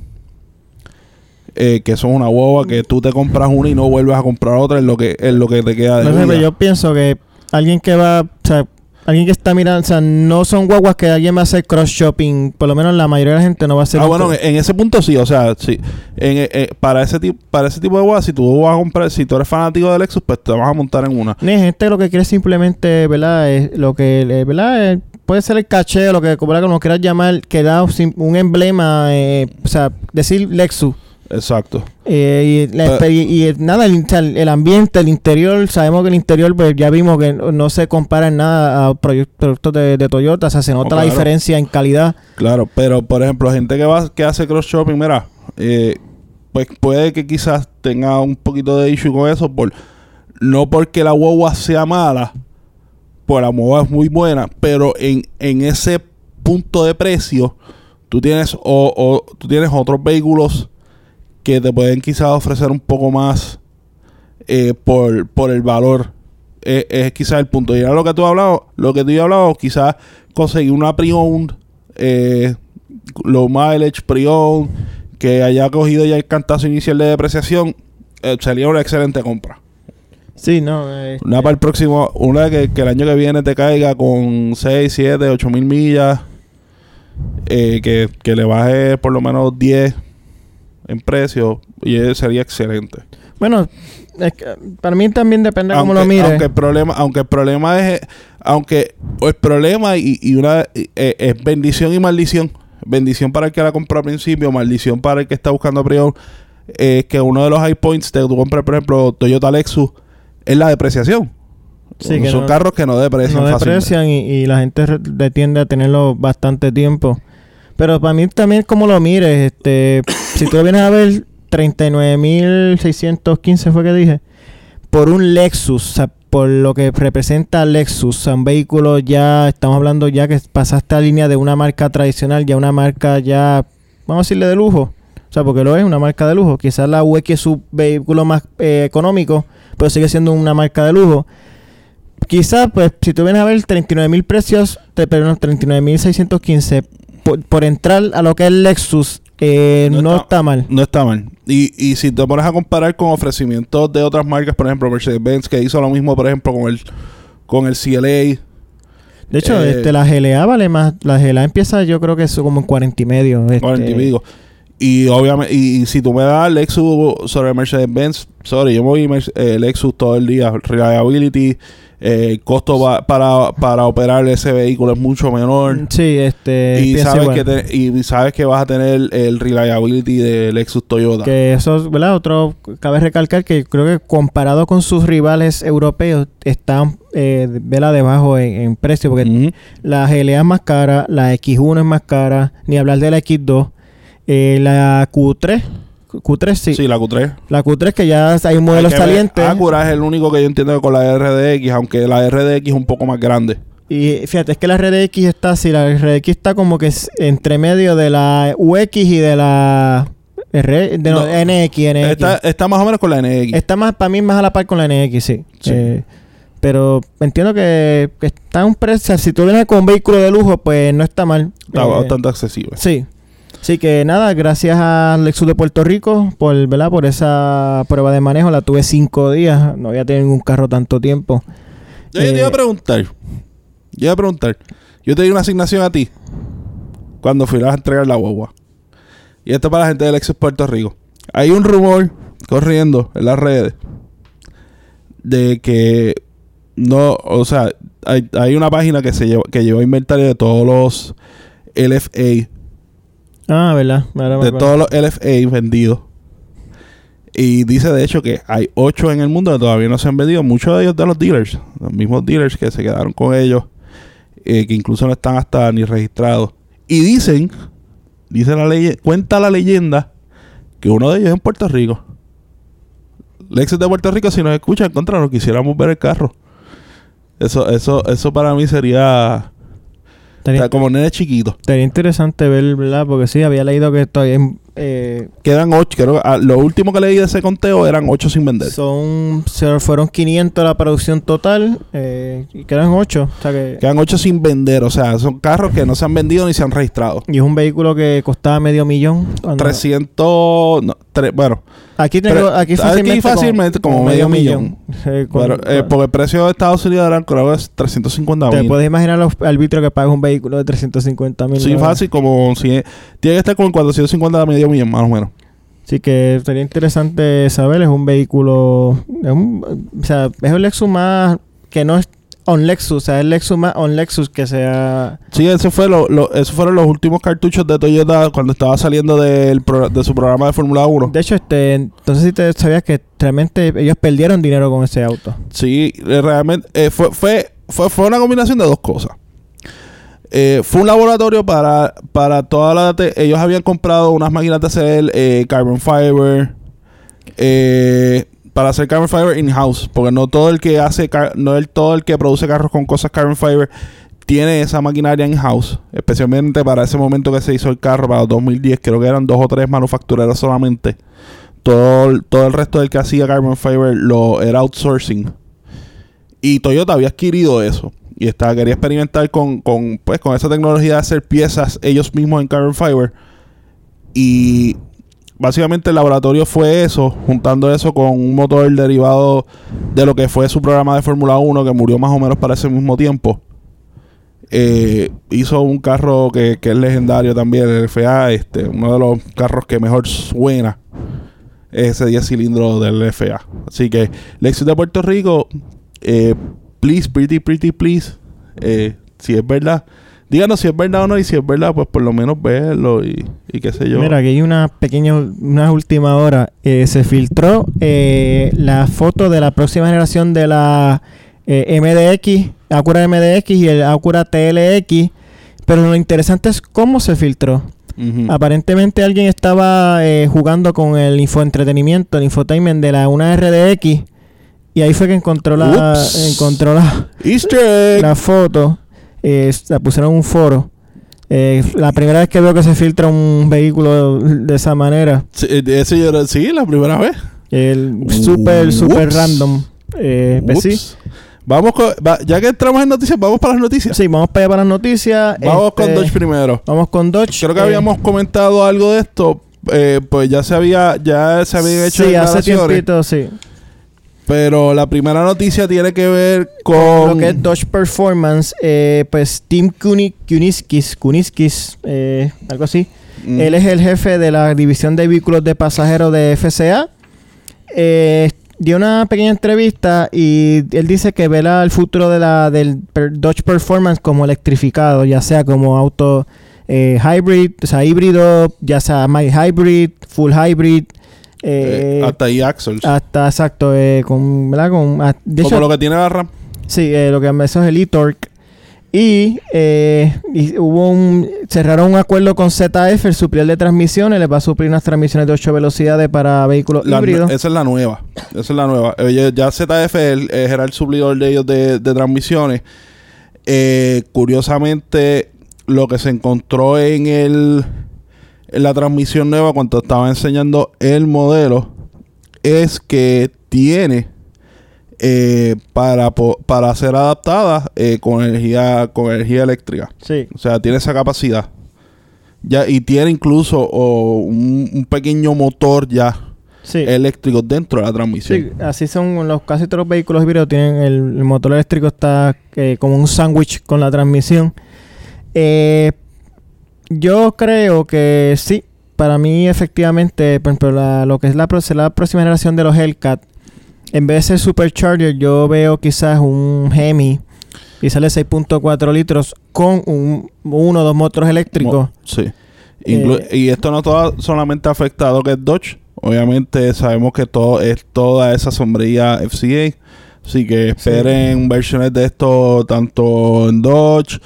Eh, que son una guagua que tú te compras una y no vuelves a comprar otra es lo que es lo que te queda de no, yo pienso que alguien que va o sea, alguien que está mirando, o sea, no son guaguas que alguien va a hacer cross shopping, por lo menos la mayoría de la gente no va a hacer. Ah, bueno, en, ese punto sí, o sea, sí. En, eh, eh, para ese tipo para ese tipo de guaguas, si tú vas a comprar, si tú eres fanático del Lexus, pues te vas a montar en una. Ni gente lo que quiere simplemente, ¿verdad? Es lo que, eh, ¿verdad? puede ser el caché, lo que como quieras llamar, que da un emblema, o sea, decir Lexus. Exacto. Eh, y, nada, el, ambiente, el interior, sabemos que el interior, pues ya vimos que no, se compara en nada a productos de, Toyota, o sea, se nota la diferencia en calidad. Claro, pero por ejemplo, gente que va que hace cross shopping, mira, eh, pues puede que quizás tenga un poquito de issue con eso, por no porque la guagua sea mala, pues la guagua es muy buena, pero en, en ese punto de precio, tú tienes, o, o tú tienes otros vehículos que te pueden quizás ofrecer un poco más eh, por, por el valor. Eh, es quizás el punto. Y era lo que tú has hablado, lo que tú has hablado, quizás conseguir una pre-owned, eh, low mileage pre-owned, que haya cogido ya el cantazo inicial de depreciación, sería una excelente compra. Sí, no. una para el próximo, una que, que, el año que viene te caiga con 6, 7, 8 mil millas, que, que le baje por lo menos 10 en precio y sería excelente. Bueno, para mí también depende de cómo lo mires. Aunque el problema, aunque el problema es, aunque el problema y, una eh, es bendición y maldición. Bendición para el que la compró al principio, maldición para el que está buscando a es que uno de los high points de tu compra, por ejemplo, Toyota Lexus, es la depreciación. Sí, son carros que no deprecian. No deprecian y, y, la gente tiende a tenerlo bastante tiempo. Pero para mí también como lo mires, este, si tú vienes a ver 39.615 fue que dije, por un Lexus, o sea, por lo que representa Lexus, un vehículo ya, estamos hablando ya que pasaste a línea de una marca tradicional, ya una marca ya, vamos a decirle de lujo. O sea, porque lo es, una marca de lujo. Quizás la UX es su vehículo más eh, económico, pero sigue siendo una marca de lujo. Quizás, pues, si tú vienes a ver 39.000 precios, te, perdón, 39.615 por, entrar a lo que es Lexus, eh, no, está, mal. No está mal. Y, y si te pones a comparar con ofrecimientos de otras marcas, por ejemplo, Mercedes-Benz, que hizo lo mismo, por ejemplo, con el, con el CLA. De hecho, eh, este, la GLA vale más. La GLA empieza, yo creo que es como en 40 y medio. Este. 40 y medio. Y obviamente, y, si tú me das Lexus sobre Mercedes-Benz, sorry, yo me voy eh, Lexus todo el día. Reliability, el costo para, para operar ese vehículo es mucho menor. Sí, este. Y sabes, que y sabes que vas a tener el reliability de Lexus Toyota. Que eso, ¿verdad? Otro, cabe recalcar que creo que comparado con sus rivales europeos, están, eh, ¿verdad? Debajo en, precio, porque la GLA es más cara, la X1 es más cara, ni hablar de la X2. Eh, la Q3 Q3 sí. Sí, la Q3. La Q3 que ya hay un modelo saliente. Acura es el único que yo entiendo con la RDX, aunque la RDX es un poco más grande. Y fíjate, es que la RDX está así, la RDX está como que entre medio de la UX y de la R, de NX, NX. Está, más o menos con la NX. Está más, para mí más a la par con la NX, sí. Eh, pero entiendo que, está un precio, si tú vienes con un vehículo de lujo, pues no está mal. Está eh, bastante accesible. Sí. Así que nada, gracias a Lexus de Puerto Rico por, ¿verdad? por esa prueba de manejo. La tuve cinco días, no había tenido ningún carro tanto tiempo. Yo te iba a eh, preguntar, yo iba a preguntar, yo te di una asignación a ti cuando fui a entregar la guagua. Y esto para la gente de Lexus Puerto Rico. Hay un rumor corriendo en las redes de que no, o sea, hay, hay una página que se lleva, que lleva inventario de todos los LFA Ah, ¿verdad? de todos los LFA vendidos. Y dice de hecho que hay ocho en el mundo que todavía no se han vendido. Muchos de ellos de los dealers. Los mismos dealers que se quedaron con ellos. Eh, que incluso no están hasta ni registrados. Y dicen, dice la ley, cuenta la leyenda que uno de ellos es en Puerto Rico. Lexus de Puerto Rico, si nos escucha, encontrarnos, quisiéramos ver el carro. Eso, eso, eso para mí sería Estaría, o sea, como nene chiquito. estaría interesante ver, ¿verdad? Porque sí, había leído que todavía eh, Quedan ocho, creo que ah, lo último que leí de ese conteo eran ocho sin vender. son se fueron 500 la producción total eh, y quedan 8. O sea que, Quedan ocho sin vender, o sea, son carros que no se han vendido ni se han registrado. y es un vehículo que costaba medio millón. cuando- 300, no, tre- bueno, Aquí, tengo, aquí aquí fácilmente, fácilmente como medio millón. Eh, con- pero, eh, porque el precio de Estados Unidos eran creo que es 350 Te mil. puedes imaginar los arbitros que paga un vehículo de 350 mil. Sí, fácil, como si tiene que estar con 450 a medio millón, más o menos. Así que sería interesante saber. Es un vehículo. Es un, o sea, es el Lexus más. Que no es on Lexus. O sea, es el Lexus más on Lexus que sea. Sí, eso fue lo, lo- esos fueron los últimos cartuchos de Toyota cuando estaba saliendo del pro- de su programa de Fórmula 1. De hecho, este. Entonces, si te sabías que realmente ellos perdieron dinero con ese auto. Sí, realmente eh, fue, fue, fue, fue una combinación de dos cosas. Eh, fue un laboratorio para, para toda la... ellos habían comprado unas máquinas de hacer eh, carbon fiber. eh, para hacer carbon fiber in-house. Porque no todo el que hace... No el, todo el que produce carros con cosas carbon fiber tiene esa maquinaria in-house. Especialmente para ese momento que se hizo el carro, para 2010. Creo que eran dos o tres manufactureras solamente. Todo, todo el resto del que hacía carbon fiber lo era outsourcing. Y Toyota había adquirido eso. Y estaba, quería experimentar con, con, pues, con esa tecnología de hacer piezas ellos mismos en carbon fiber. Y básicamente el laboratorio fue eso, juntando eso con un motor derivado de lo que fue su programa de Fórmula 1, que murió más o menos para ese mismo tiempo. Eh, hizo un carro que, que es legendario también, el FA, este, uno de los carros que mejor suena es ese 10 cilindros del FA. Así que Lexus de Puerto Rico, eh, please, pretty, pretty, please, eh, si es verdad, díganos si es verdad o no, y si es verdad, pues por lo menos verlo y, y qué sé yo. Mira, aquí hay una pequeña, una última hora. Eh, se filtró eh, la foto de la próxima generación de la MDX, Acura MDX y el Acura TLX. Pero lo interesante es cómo se filtró. Aparentemente alguien estaba jugando con el infoentretenimiento, el infotainment de la una RDX. Y ahí fue que encontró la, encontró la, Easter la foto. eh, la pusieron en un foro. Eh, la primera vez que veo que se filtra un vehículo de esa manera. Sí, eh, ese yo era- sí, la primera vez. El super, super random. Eh, pues sí. Vamos con, va- ya que entramos en noticias, vamos para las noticias. Sí, vamos para allá para las noticias. Vamos Este, con Dodge primero. Vamos con Dodge. Creo que eh, habíamos comentado algo de esto. eh, pues ya se había, ya se habían hecho Sí, hace tiempito, sí. Pero la primera noticia tiene que ver con Lo que es Dodge Performance, eh, pues Tim Kuni- Kuniskis, Kuniskis, eh, algo así. Mm. Él es el jefe de la división de vehículos de pasajeros de FCA. Eh, dio una pequeña entrevista y él dice que vela el futuro de la, del Dodge Performance como electrificado, ya sea como auto eh, hybrid, o sea, híbrido, ya sea mild hybrid, full hybrid. Eh, eh, hasta ahí Axel. hasta exacto, eh, con, ¿verdad? Con, ah, de lo que tiene la RAM. Sí, eh, lo que eso es el e-torque. Y, eh, y hubo un. Cerraron un acuerdo con ZF, el suplir de transmisiones. Les va a suplir unas transmisiones de 8 velocidades para vehículos La- híbridos. esa es la nueva. Esa es la nueva. Ya- ya ZF el- era el suplidor de ellos de, de transmisiones. Curiosamente, lo que se encontró en el en la transmisión nueva cuando estaba enseñando el modelo es que tiene eh, para, para ser adaptada eh, con energía con energía eléctrica. Sí. O sea, tiene esa capacidad. Ya, y tiene incluso un, un pequeño motor ya Sí. eléctrico dentro de la transmisión. Sí, así son los casi todos los vehículos híbridos tienen el, el motor eléctrico está eh, como un sándwich con la transmisión. Eh, yo creo que sí, para mí efectivamente, por ejemplo, la- lo que es la, próxima generación de los Hellcat, en vez de ser Supercharger, yo veo quizás un Hemi y sale 6.4 litros con un, uno o dos motores eléctricos. Sí. Inclu- Eh, y esto no toda- solamente ha afectado que es Dodge. Obviamente sabemos que todo es toda esa sombrilla FCA. Así que esperen versiones de esto tanto en Dodge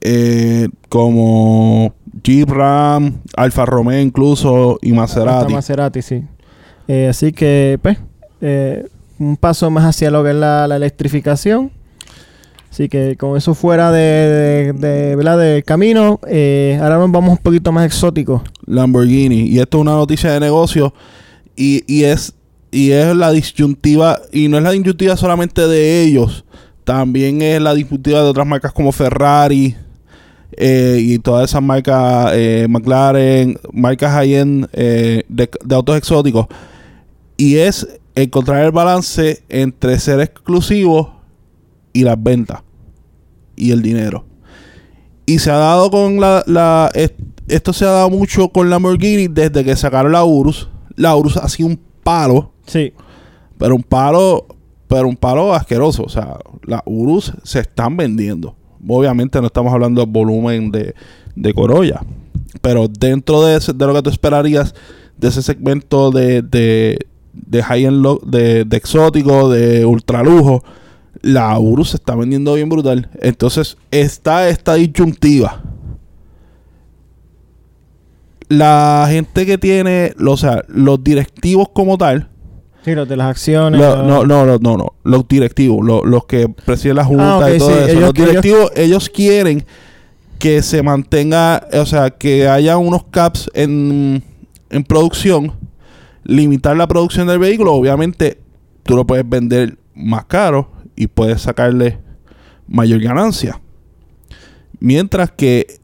eh, como Jeep Ram, Alfa Romeo incluso y Maserati. Maserati, sí. Eh, así que, pues, eh, un paso más hacia lo que es la, electrificación. Así que con eso fuera de, de, ¿verdad? del camino, eh, ahora nos vamos un poquito más exóticos. Lamborghini. Y esto es una noticia de negocio. Y, y, es, y es la disyuntiva, y no es la disyuntiva solamente de ellos, también es la disyuntiva de otras marcas como Ferrari, eh, y todas esas marcas, eh, McLaren, marcas high-end eh, de, autos exóticos. Y es encontrar el balance entre ser exclusivo y las ventas y el dinero. Y se ha dado con la, la esto se ha dado mucho con Lamborghini desde que sacaron la Urus. La Urus ha sido un palo. Sí. Pero un palo, pero un palo asqueroso. O sea, las Urus se están vendiendo. Obviamente no estamos hablando del volumen de, de Corolla. Pero dentro de, de lo que tú esperarías de ese segmento de, de, de high-end, de, de exótico, de ultralujo, la Urus se está vendiendo bien brutal. Entonces está esta disyuntiva. La gente que tiene, o sea, los directivos como tal, Sí, los de las acciones. no, no, no, no, no, Los directivos, los que presiden la Junta ah, y todo eso. los directivos, ellos, quieren que se mantenga, o sea, que haya unos caps en, en producción, limitar la producción del vehículo. Obviamente, tú lo puedes vender más caro y puedes sacarle mayor ganancia. Mientras que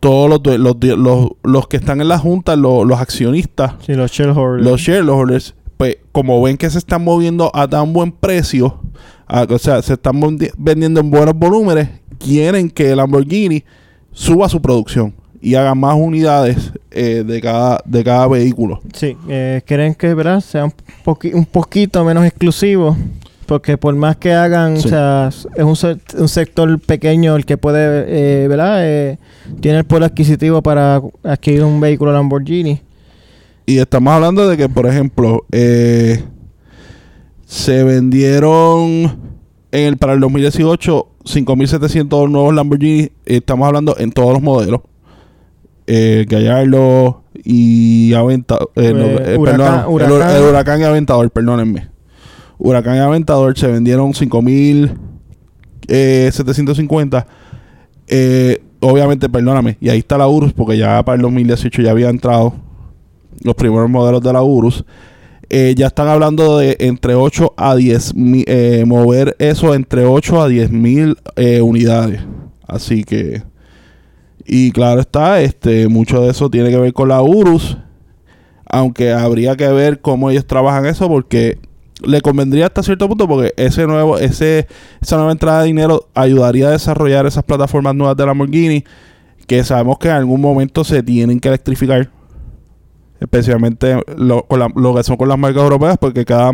todos los, los, los, que están en la junta, los, los accionistas, sí, los shareholders, los shareholders pues como ven que se están moviendo a tan buen precio, o sea, se están vendiendo en buenos volúmenes, quieren que Lamborghini suba su producción y haga más unidades eh, de, cada, de cada vehículo. Sí, eh, quieren que ¿verdad? sea un, un poquito menos exclusivo. Porque por más que hagan, o sea, es un, un, sector pequeño el que puede, eh, ¿verdad? Eh, tiene el poder adquisitivo para adquirir un vehículo Lamborghini. Y estamos hablando de que, por ejemplo, eh, se vendieron en el, para el 2018 5.700 nuevos Lamborghini. Estamos hablando en todos los modelos. Eh, Gallardo y Aventador. Eh, eh, huracán, El, Huracán y Aventador, perdónenme. Huracán y Aventador se vendieron 5.750. Eh, obviamente, perdóname. Y ahí está la URUS, porque ya para el 2018 ya había entrado los primeros modelos de la Urus, eh, ya están hablando de entre 8 a 10 eh, mover eso entre 8 a 10 mil eh, unidades. Así que, y claro está, este, mucho de eso tiene que ver con la Urus, aunque habría que ver cómo ellos trabajan eso porque le convendría hasta cierto punto porque ese nuevo, ese, esa nueva entrada de dinero ayudaría a desarrollar esas plataformas nuevas de Lamborghini que sabemos que en algún momento se tienen que electrificar especialmente lo, con lo que son con las marcas europeas, porque cada,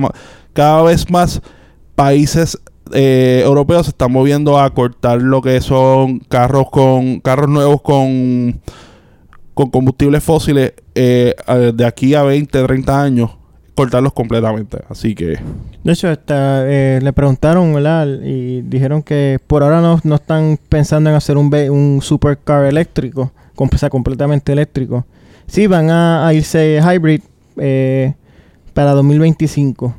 cada vez más países eh, europeos se están moviendo a cortar lo que son carros con carros nuevos con, con combustibles fósiles eh, de aquí a 20, 30 años cortarlos completamente. Así que... De hecho, eh, le preguntaron. Y dijeron que por ahora no, no están pensando en hacer un, un supercar eléctrico, completamente eléctrico. Sí, van a, irse hybrid eh, para 2025.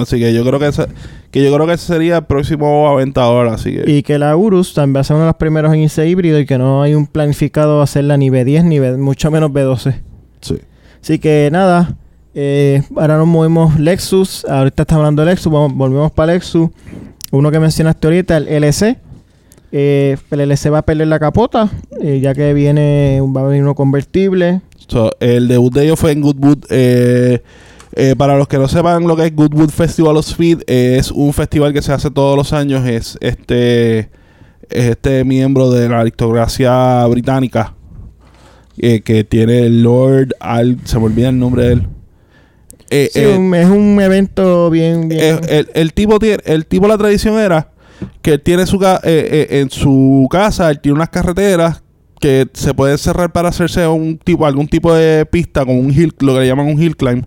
Así que yo creo que ese, que yo creo que ese sería el próximo aventador, así que... Y que la Urus también va a ser uno de los primeros en irse híbrido y que no hay un planificado hacerla ni B10 ni B, mucho menos B12. Sí. Así que nada, eh, ahora nos movemos Lexus. Ahorita estamos hablando de Lexus, volvemos para Lexus. Uno que mencionaste ahorita, el LC. Eh, el LC va a perder la capota, eh, ya que viene, va a venir uno convertible el debut de ellos fue en Goodwood. Eh, eh, para los que no sepan lo que es Goodwood Festival of Speed, es un festival que se hace todos los años. Es este, este miembro de la aristocracia británica eh, que tiene el Lord Al. Se me olvida el nombre de él. es un evento bien. El, el, tipo tiene, el tipo la tradición era que él tiene su en su casa, él tiene unas carreteras que se puede cerrar para hacerse un tipo, algún tipo de pista con un hill, lo que le llaman un hill climb.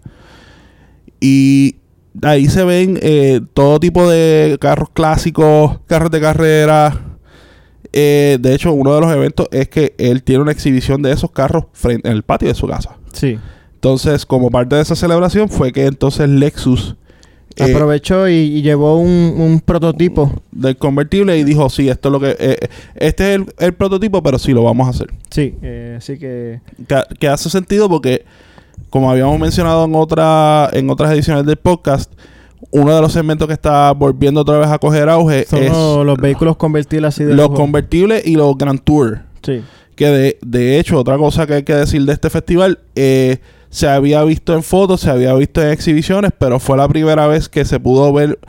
Y ahí se ven eh, todo tipo de carros clásicos, carros de carrera, Eh, de hecho, uno de los eventos es que él tiene una exhibición de esos carros frente, en el patio de su casa. Sí. Entonces, como parte de esa celebración fue que entonces Lexus eh, Aprovechó y, y llevó un, un prototipo. del convertible y dijo, sí, esto es lo que... eh, este es el, el prototipo, pero sí lo vamos a hacer. Sí, eh, así que... Que, que hace sentido porque, como habíamos mencionado en, otra, en otras ediciones del podcast, uno de los segmentos que está volviendo otra vez a coger auge Son es los, los vehículos convertibles así de los lujo. convertibles y los Grand Tour. Sí. Que de, de hecho, otra cosa que hay que decir de este festival, eh, se había visto en fotos, se había visto en exhibiciones, pero fue la primera vez que se pudo ver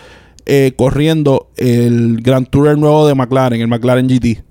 eh, corriendo el Grand Tour nuevo de McLaren, el McLaren GT.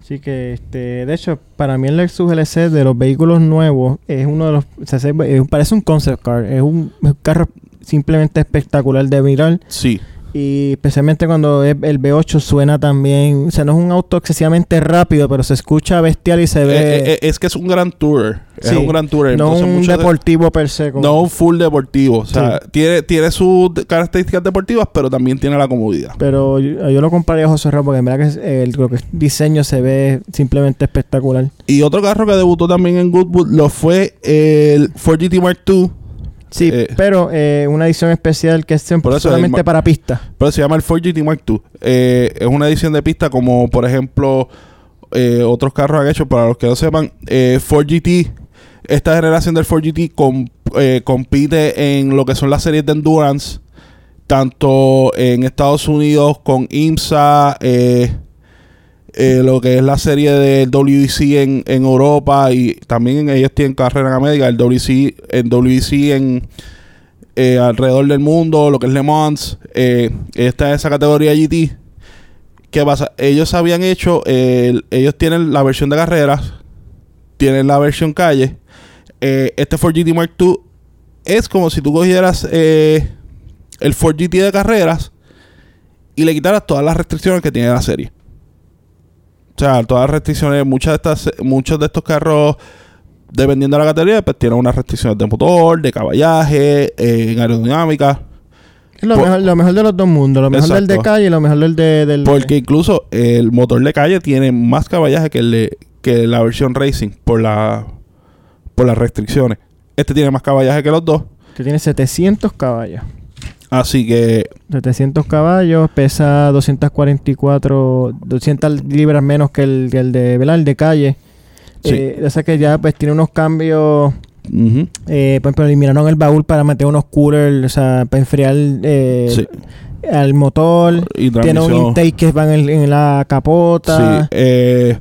Así que, este, de hecho, para mí el Lexus LC de los vehículos nuevos es uno de los... se hace- parece un concept car. Es un, es un carro simplemente espectacular de mirar. Sí. Y especialmente cuando el V8 suena también... O sea, no es un auto excesivamente rápido, pero se escucha bestial y se ve... Eh, eh, es que es un Grand Tour. Es un Grand Tour. no entonces un muchos de- deportivo per se. como- no un full deportivo. O sea, Sí. tiene, tiene sus características deportivas, pero también tiene la comodidad. Pero yo, yo lo compraría a José Ra porque en verdad que el, es diseño se ve simplemente espectacular. Y otro carro que debutó también en Goodwood lo fue el Ford GT Mark II. Sí, Eh, pero eh, una edición especial que es Por eso solamente para pista. Pero se llama el Ford GT Mark II. Eh, es una edición de pista como, por ejemplo, eh, otros carros han hecho. Para los que no sepan, Ford GT, esta generación del Ford GT com- compite en lo que son las series de endurance, tanto en Estados Unidos con IMSA, eh, eh, lo que es la serie del WEC en, en Europa y también ellos tienen carrera en América, el WEC, en WEC en eh, alrededor del mundo, lo que es Le Mans, eh, está en esa categoría GT. ¿Qué pasa? Ellos habían hecho, el- ellos tienen la versión de carreras, tienen la versión calle. Eh, este Ford GT Mark II es como si tú cogieras el Ford GT de carreras y le quitaras todas las restricciones que tiene la serie. O sea, todas las restricciones, muchas de estas, muchos de estos carros, dependiendo de la categoría, pues tienen unas restricciones de motor, de caballaje, eh, en aerodinámica. Es lo, Por- mejor, lo mejor de los dos mundos. Lo mejor del de calle y lo mejor del de... Del Porque incluso el motor de calle tiene más caballaje que, el de- que la versión racing por, la, por las restricciones. Este tiene más caballaje que los dos. que tiene 700 caballos. Así que 700 caballos, pesa 244, 200 libras menos que el, que el de. El de calle. Sí. Eh, o sea que ya pues tiene unos cambios... Eh, por ejemplo, eliminaron el baúl para meter unos coolers, o sea, para enfriar eh, sí. al motor. Y Tiene un intake que va en, el- en la Sí, capota. eh,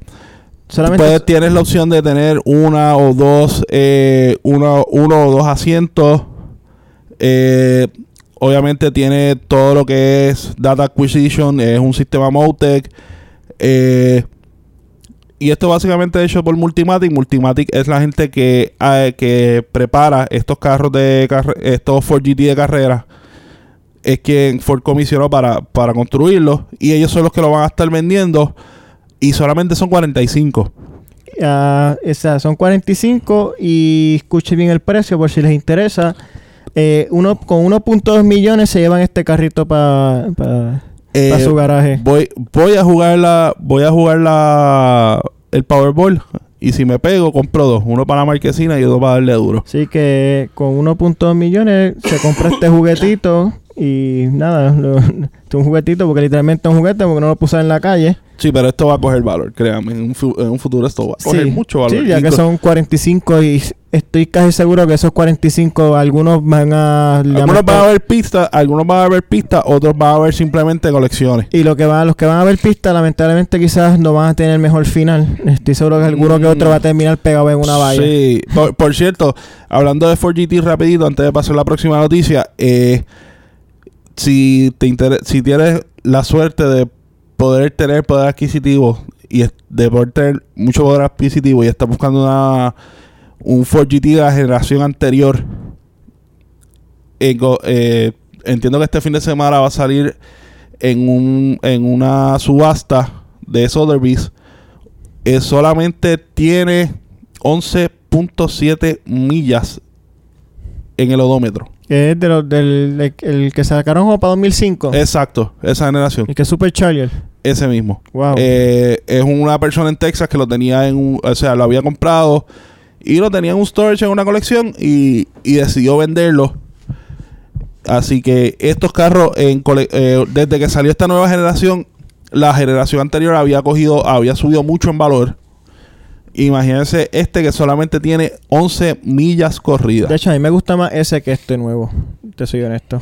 Solamente puedes- tienes la opción de tener una o dos, eh, uno, uno o dos asientos. Eh, obviamente tiene todo lo que es Data Acquisition, es un sistema Motec. Eh, y esto básicamente hecho por Multimatic. Multimatic es la gente que, eh, que prepara estos carros de estos Ford GT de carrera. Es quien Ford comisionó para, para construirlos. Y ellos son los que lo van a estar vendiendo. Y solamente son 45. Ah, o sea, son 45 y escuche bien el precio por si les interesa. Eh, uno, con 1.2 millones se llevan este carrito para Eh, su garaje. voy, voy a jugar la, voy a jugar la el Powerball. Y si me pego, compro dos. Uno para la marquesina y otro para darle duro. Así que con 1.2 millones se compra este juguetito <coughs> y nada, <laughs> lo- es un juguetito porque literalmente es un juguete porque no lo puse en la calle. Sí, pero esto va a coger valor, créanme. En un, fu- en un futuro esto va a coger Sí, mucho valor. Sí, ya que son 45 y estoy casi seguro que esos 45 algunos van a... Algunos van a ver pistas, algunos van a ver pistas, otros van a ver simplemente colecciones. Y lo que va, los que van a ver pista, lamentablemente quizás no van a tener mejor final. Estoy seguro que alguno que otro va a terminar pegado en una valla. Sí, por, por cierto, hablando de 4GT rapidito, antes de pasar a la próxima noticia, eh, si te inter- si tienes la suerte de poder tener poder adquisitivo y de poder tener mucho poder adquisitivo y estás buscando una un 4GT de la generación anterior, eh, eh, entiendo que este fin de semana va a salir en un en una subasta de Sotheby's. Eh, solamente tiene 11.7 millas en el odómetro. Que es de los, del, de- el que sacaron como para 2005. Exacto, esa generación. el que es Supercharger. Ese mismo. Wow. Eh, es una persona en Texas que lo tenía en un... O sea, lo había comprado y lo tenía en un storage, en una colección y, y decidió venderlo. Así que estos carros, en cole- eh, desde que salió esta nueva generación, la generación anterior había cogido, había subido mucho en valor. Imagínense este que solamente tiene 11 millas corridas. de hecho, a mí me gusta más ese que este nuevo. Te soy honesto.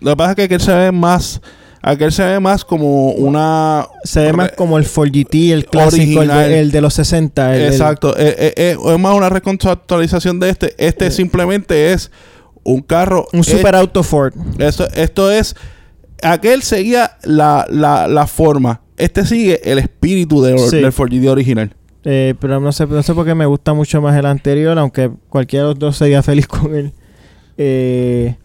Lo que pasa es que aquel se ve más, aquel se ve más como una Se ve más como el 4GT, el clásico, el de, el de los 60. el- el- Exacto. Eh, eh, eh, es más una recontractualización de este. Este Eh. simplemente es un carro. un super auto Ford. Eso, esto es. Aquel seguía la, la, la forma. Este sigue el espíritu de, Sí. del Ford GT original. Eh, pero no sé, no sé por qué me gusta mucho más el anterior, aunque cualquiera de los dos sería <laughs> feliz con él. Eh,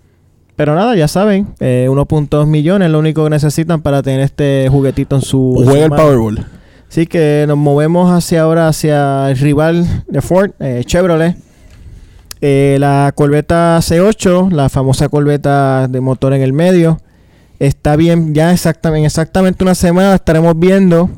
pero nada, ya saben, eh, 1.2 millones es lo único que necesitan para tener este juguetito en su... su Juega el. Powerball. Así que nos movemos hacia ahora hacia el rival de Ford, eh, Chevrolet. Eh, la Corvette C8, la famosa Corvette de motor en el medio, está bien, ya exactamente, en exactamente una semana estaremos viendo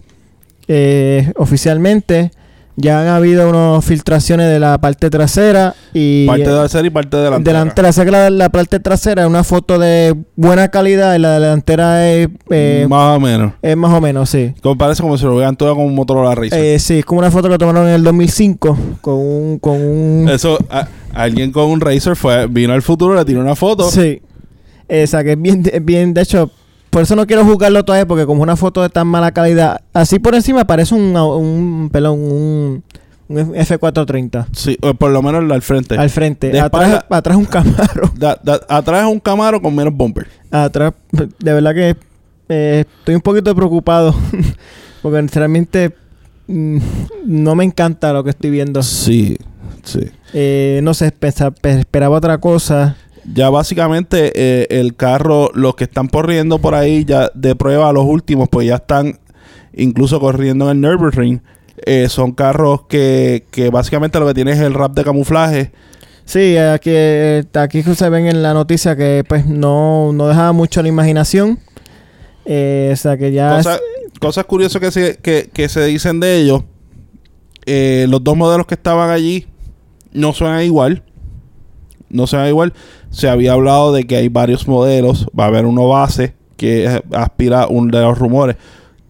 eh, oficialmente. Ya han habido unas filtraciones de la parte trasera y Parte la serie y parte de delantera. delantera. Sé que la, la parte trasera es una foto de buena calidad y la delantera es, eh, Más o menos. es más o menos, sí. Como parece como si lo vean todo con un Motorola Racer. Eh, sí, es como una foto que tomaron en el 2005 con un... Con un Eso, a- alguien con un Racer fue, vino al futuro, le tiró una foto. sí. Esa que es bien, es bien... De hecho, por eso no quiero jugarlo todavía porque como una foto de tan mala calidad, así por encima parece un... un pelón, un, un F430 Sí, o por lo menos al frente. al frente. De Atrás, espalda- atrás un Camaro. Da- da- atrás un Camaro con menos bumper. Atrás, de verdad que eh, estoy un poquito preocupado <laughs> porque realmente mm, no me encanta lo que estoy viendo. Sí, sí. Eh, no sé, pensa- pe- esperaba otra cosa. Ya básicamente eh, el carro, los que están corriendo por ahí ya de prueba, los últimos, pues ya están incluso corriendo en el Nürburgring. Eh, son carros que, que básicamente lo que tiene es el rap de camuflaje. Sí, aquí, eh, aquí se ven en la noticia que pues no, no dejaba mucho la imaginación. Eh, o sea que ya... Cosa- cosas curiosas que se, que, que se dicen de ellos. los dos modelos que estaban allí no suenan igual. No suenan igual. Se había hablado de que hay varios modelos. Va a haber uno base que aspira, uno de los rumores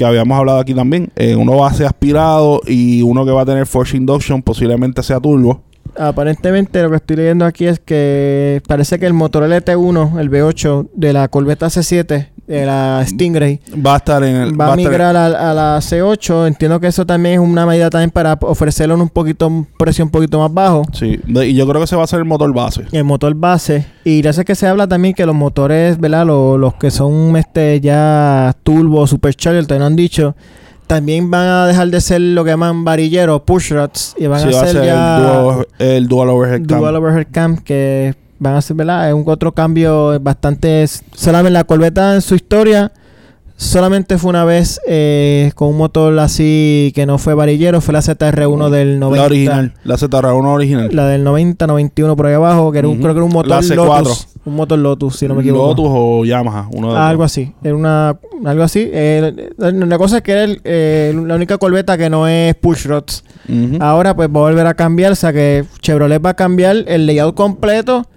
que habíamos hablado aquí también. eh, uno base aspirado y uno que va a tener Force Induction, posiblemente sea turbo. Aparentemente lo que estoy leyendo aquí es que parece que el motor LT1, el V8 de la Corvette C7, de la Stingray, Va a estar en el. va a migrar a, a la C8. Entiendo que eso también es una medida también para ofrecerlo en un poquito, un precio un poquito más bajo. sí, de- y yo creo que ese va a ser el motor base. El motor base. Y ya sé que se habla también que los motores, ¿verdad? Los, los que son este ya turbo, supercharger, te lo han dicho. También van a dejar de ser lo que llaman varilleros, push rods. Y van Sí, a va a ser ser ya el dual, el dual overhead cam. dual overhead cam. Que van a ser, ¿verdad? Es un otro cambio bastante... Solamente la Corvette en su historia... Solamente fue una vez eh, con un motor así que no fue varillero, fue la ZR1 del 90. La original, la ZR1 original. La del 90, 91 por ahí abajo, que era un, creo que era un motor La C4. Lotus. Un motor Lotus, si no me equivoco. Lotus o Yamaha, uno de los algo así. Era una, algo así. Eh, la, cosa es que era el, eh, la única corbeta que no es push rods. Ahora pues va a volver a cambiar, o sea que Chevrolet va a cambiar el layout completo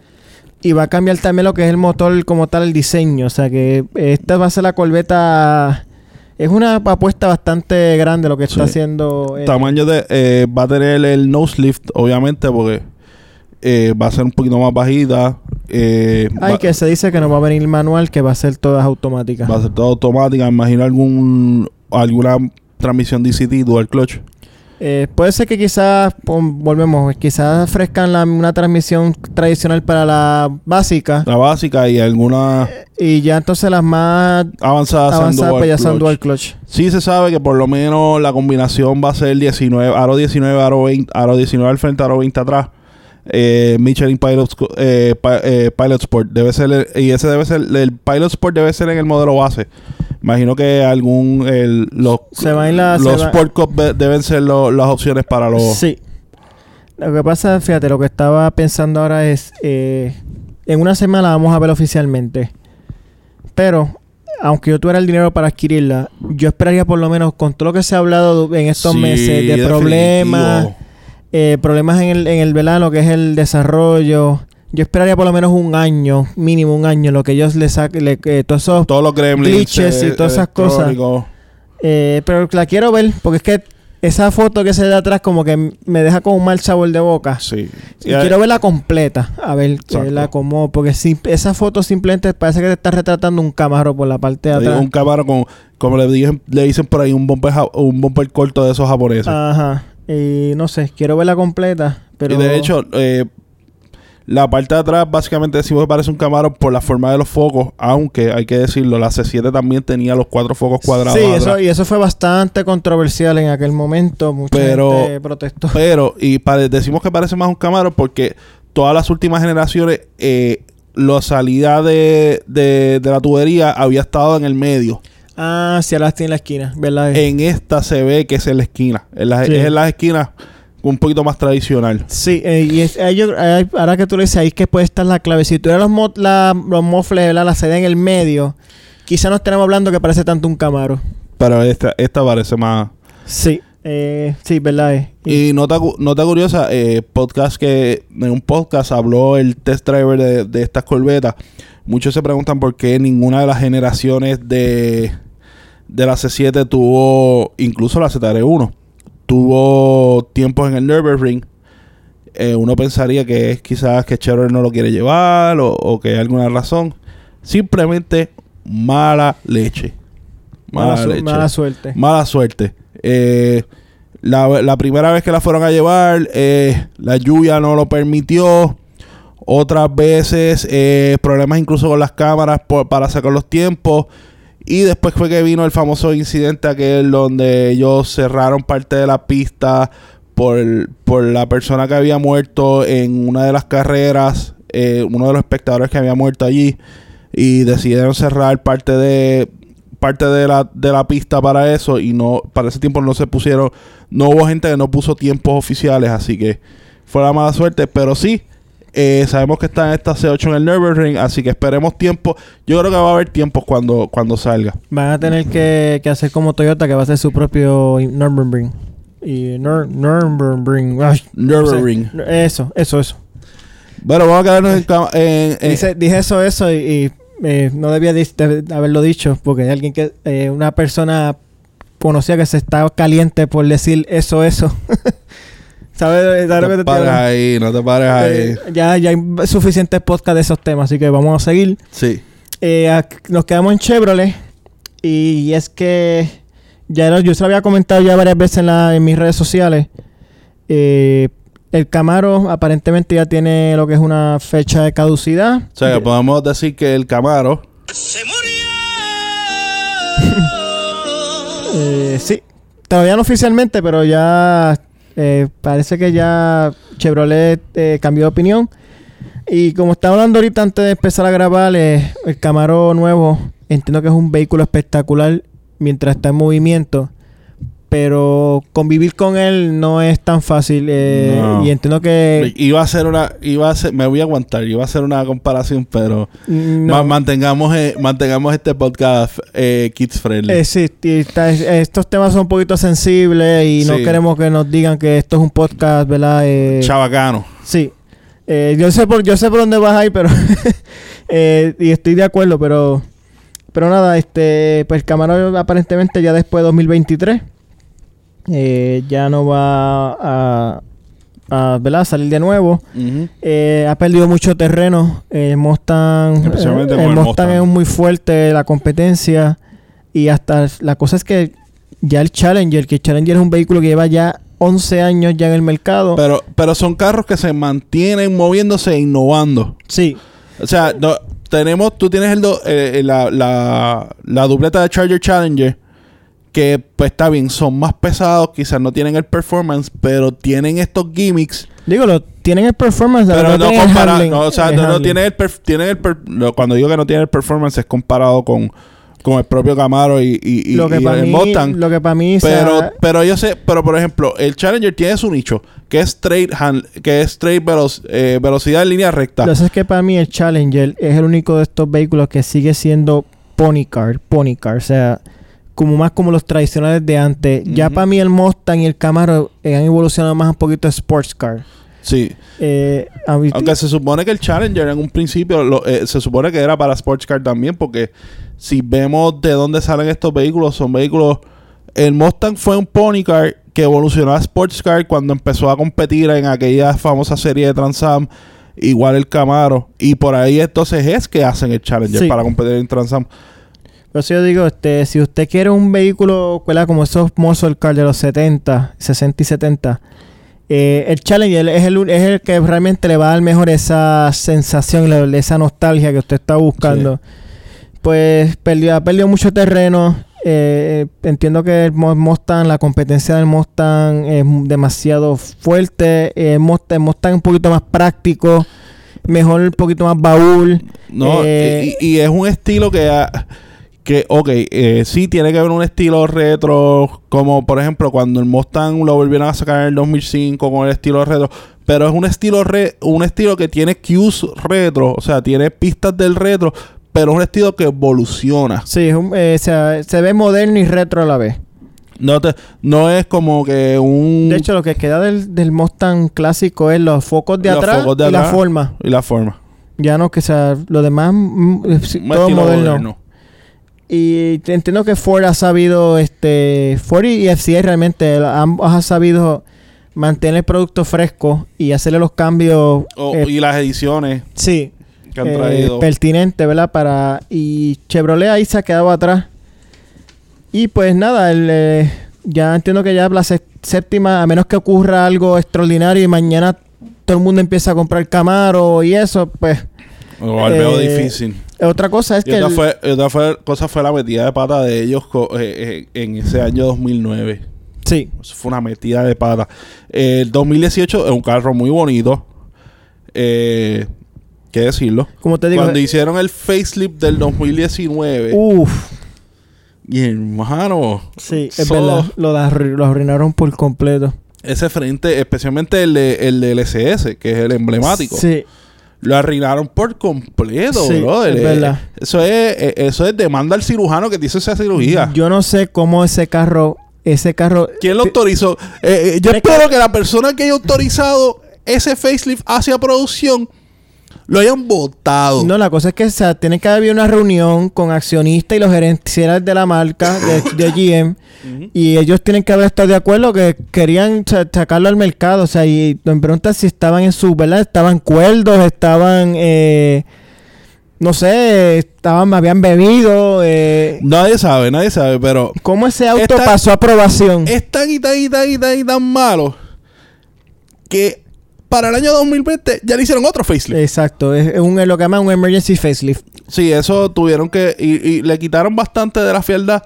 y va a cambiar también lo que es el motor como tal, el diseño. O sea que esta va a ser la corbeta... Es una apuesta bastante grande lo que está Sí. haciendo. eh, Tamaño de... eh, va a tener el nose lift, obviamente, porque eh, va a ser un poquito más bajita. eh, Ay, va, que se dice que no va a venir manual, que va a ser todas automáticas. va a ser todo automática. Imagino algún alguna transmisión DCT, dual clutch. Eh, puede ser que quizás, volvemos, quizás ofrezcan la- una transmisión tradicional para la básica La básica y alguna y ya entonces las más avanzadas dual pues ya son dual clutch. Sí se sabe que por lo menos la combinación va a ser 19, aro 19, aro 20, aro 19 al frente, aro 20 atrás. Eh, Michelin Pilot, eh, eh, Pilot Sport debe ser el- y ese debe ser el Pilot Sport debe ser en el modelo base. Imagino que algún el, los Se la- los Sport Cup de- deben ser lo- las opciones para los Sí. Lo que pasa, fíjate, lo que estaba pensando ahora es, eh, en una semana la vamos a ver oficialmente. Pero aunque yo tuviera el dinero para adquirirla, yo esperaría por lo menos con todo lo que se ha hablado en estos Sí, meses de problemas, eh, problemas en el, en el verano, que es el desarrollo. Yo esperaría por lo menos un año, mínimo un año, lo que ellos le saquen, le- que todos esos Todos los gremlins. glitches y eh, todas esas cosas. Eh, pero la quiero ver porque es que esa foto que se da atrás como que me deja con un mal sabor de boca. Sí. Y quiero verla completa, a ver la como, porque si esa foto simplemente parece que te está retratando un camaro por la parte de atrás. Un camaro con, como le dicen, le dicen por ahí, un bumper, un bumper corto de esos japoneses. Ajá. Y no sé, quiero verla completa, pero Y de hecho, eh, la parte de atrás básicamente decimos que parece un Camaro por la forma de los focos, aunque hay que decirlo, la C7 también tenía los cuatro focos cuadrados. Sí, atrás. eso, y eso fue bastante controversial en aquel momento. Mucha Pero- gente protestó. Pero, y decimos que parece más un Camaro porque todas las últimas generaciones, eh, la salida de, de, de la tubería había estado en el medio. Ah, sí, ahora estoy en la esquina, ¿verdad? En esta se ve que es en la esquina. En las, Sí. Es en las esquinas un poquito más tradicional. Sí, eh, y es, yo- ahora que tú le dices, ahí es que puede estar la clave. Si tuviera los, mo- la, los mofles, ¿verdad? la salida en el medio, quizá no estaremos hablando que parece tanto un Camaro. Pero esta, esta parece más... Sí, eh, sí, ¿verdad? eh? Y- Y nota curiosa, eh, podcast que en un podcast habló el test driver de, de estas corbetas. Muchos se preguntan por qué ninguna de las generaciones de, de la C7 tuvo, incluso la ZR1, tuvo tiempos en el Nürburgring. Eh, uno pensaría que es quizás que Chevrolet no lo quiere llevar o, o que hay alguna razón. Simplemente mala leche. Mala, leche. mala suerte. Mala suerte. Eh, la, la primera vez que la fueron a llevar, eh, la lluvia no lo permitió. Otras veces, eh, problemas incluso con las cámaras para sacar los tiempos. Y después fue que vino el famoso incidente aquel donde ellos cerraron parte de la pista por, por la persona que había muerto en una de las carreras, eh, uno de los espectadores que había muerto allí. Y decidieron cerrar parte de parte de la, de la pista para eso y no para ese tiempo no se pusieron no hubo gente que no puso tiempos oficiales así que fue la mala suerte pero sí eh, sabemos que está en esta C8 en el Nürburgring así que esperemos tiempo yo creo que va a haber tiempos cuando cuando salga Van a tener que, que hacer como Toyota, que va a hacer su propio Nürburgring. Y Nur- Nürburgring. ay, no sé. Nürburgring Eso, eso, eso. bueno vamos a quedarnos en, en- en- Dice- dije eso, eso, y, y, eh, no debía de- haberlo dicho, porque hay alguien que, eh, una persona conocía que se estaba caliente por decir eso, eso. <laughs> ¿Sabes? ¿Sabes no te te pares ahí no te pares ahí Eh, ya, ya hay suficientes podcasts de esos temas, así que vamos a seguir. sí Eh, nos quedamos en Chevrolet. Y es que ya lo- yo se lo había comentado ya varias veces en, la- en mis redes sociales. Eh, el Camaro aparentemente ya tiene lo que es una fecha de caducidad. o sea que podemos decir que el Camaro <laughs> Eh, sí, todavía no oficialmente, pero ya eh, parece que ya Chevrolet eh, cambió de opinión. Y como estaba hablando ahorita antes de empezar a grabar, eh, el Camaro nuevo, entiendo que es un vehículo espectacular mientras está en movimiento. Pero convivir con él no es tan fácil. eh, No. Y entiendo que... iba a ser una iba a ser me voy a aguantar iba a hacer una comparación pero mm, Ma- mantengamos, eh, mantengamos este podcast eh, kids friendly. Sí, está- estos temas son un poquito sensibles y no queremos que nos digan que esto es un podcast, ¿verdad? Chabacano. Sí. Yo sé por yo sé por dónde vas ahí, pero <laughs> y estoy de acuerdo, pero pero nada, este pues Camaro aparentemente ya después de 2023 eh, ya no va a, a ¿verdad? salir de nuevo. Eh, ha perdido mucho terreno. El Mustang, eh, el el Mustang Mustang. es muy fuerte la competencia y hasta la cosa es que ya el Challenger, que el Challenger es un vehículo que lleva ya 11 años ya en el mercado. Pero, pero son carros que se mantienen moviéndose e innovando. sí, O sea, no- tenemos, tú tienes el do- eh, la, la, la dupleta de Charger Challenger. Que pues está bien, son más pesados, quizás no tienen el performance, pero tienen estos gimmicks. Digo, lo, tienen el performance, Pero no tienen el compara, handling, no, o sea, no, no tienen el, tienen el per- no, cuando digo que no tienen el performance es comparado con, con el propio Camaro y, y, y- lo que y para el mí, Mustang. lo que para mí Pero, sea- pero yo sé, pero por ejemplo, el Challenger tiene su nicho, que es straight hand, que es straight velo- eh, velocidad en línea recta. lo que pasa es que para mí el Challenger es el único de estos vehículos que sigue siendo pony car, pony car, o sea, como más como los tradicionales de antes. Ya para mí el Mustang y el Camaro eh, han evolucionado más un poquito a sports car. Sí. Eh, Aunque se supone que el Challenger en un principio lo- eh, se supone que era para Sports Car también, porque si vemos de dónde salen estos vehículos, son vehículos. El Mustang fue un pony car que evolucionó a Sports Car cuando empezó a competir en aquella famosa serie de Trans Am. Igual el Camaro. Y por ahí entonces es que hacen el Challenger Sí. para competir en Trans Am. Por eso yo digo, este, si usted quiere un vehículo, ¿verdad? como esos muscle car de los 70, 60 y 70, eh, el Challenger es el, es el que realmente le va a dar mejor esa sensación, la- esa nostalgia que usted está buscando. Pues perdió, ha perdido mucho terreno. eh, entiendo que el Mustang, la competencia del Mustang es demasiado fuerte. eh, El Mustang, el Mustang es un poquito más práctico, mejor un poquito más baúl. No, Eh, y, y es un estilo que, ha- que ok, eh, sí tiene que haber un estilo retro, como por ejemplo cuando el Mustang lo volvieron a sacar en el 2005 con el estilo retro, pero es un estilo re- un estilo que tiene cues retro, o sea, tiene pistas del retro, pero es un estilo que evoluciona. Sí, es un- eh, o sea, se ve moderno y retro a la vez. No te, no es como que un De hecho, lo que queda del, del Mustang clásico es los focos de Los atrás focos de y la forma. y la forma. Ya no, que sea, lo demás, mm, eh, sí, todo moderno. Y entiendo que Ford ha sabido, este, Ford y FCA realmente, ambos ha sabido mantener el producto fresco y hacerle los cambios, O- eh, y las ediciones sí, que han eh, pertinente, ¿verdad? Para y Chevrolet ahí se ha quedado atrás. Y pues nada, el, eh, ya entiendo que ya la sé- séptima, a menos que ocurra algo extraordinario y mañana todo el mundo empieza a comprar Camaro y eso, pues Lo veo eh, difícil. otra cosa es Y que otra, el- fue, otra fue- cosa fue la metida de pata de ellos eh, eh, en ese año 2009. sí, Eso fue una metida de pata. El 2018 es un carro muy bonito. Eh, ¿Qué decirlo? como te digo, Cuando hicieron el facelift del 2019, uff, y hermano, sí, es So- verdad, lo, lo arruinaron por completo. ese frente, especialmente el, de, el del SS, que es el emblemático, Sí, lo arruinaron por completo, Sí, brother. es Eh, verdad. Eso es, eh, eso es demanda al cirujano que te hizo esa cirugía. yo no sé cómo ese carro, ese carro, ¿Quién lo autorizó? Eh, eh, yo Tiene que- espero que la persona que haya autorizado ese facelift hacia producción lo hayan votado. No, la cosa es que o sea, tiene que haber una reunión con accionistas y los gerentes de la marca de, <coughs> de GM y ellos tienen que haber estado de acuerdo que querían sa- sacarlo al mercado. O sea, y me preguntas si estaban en su, ¿verdad? Estaban cuerdos, estaban, eh, no sé, estaban, habían bebido. Eh, Nadie sabe, nadie sabe, pero ¿Cómo ese auto Esta- pasó a aprobación? es tan y tan y tan y tan y tan malo que para el año 2020 ya le hicieron otro facelift. Exacto, es, un, lo que llaman un emergency facelift. Sí, eso tuvieron que... Y, y le quitaron bastante de la fielda,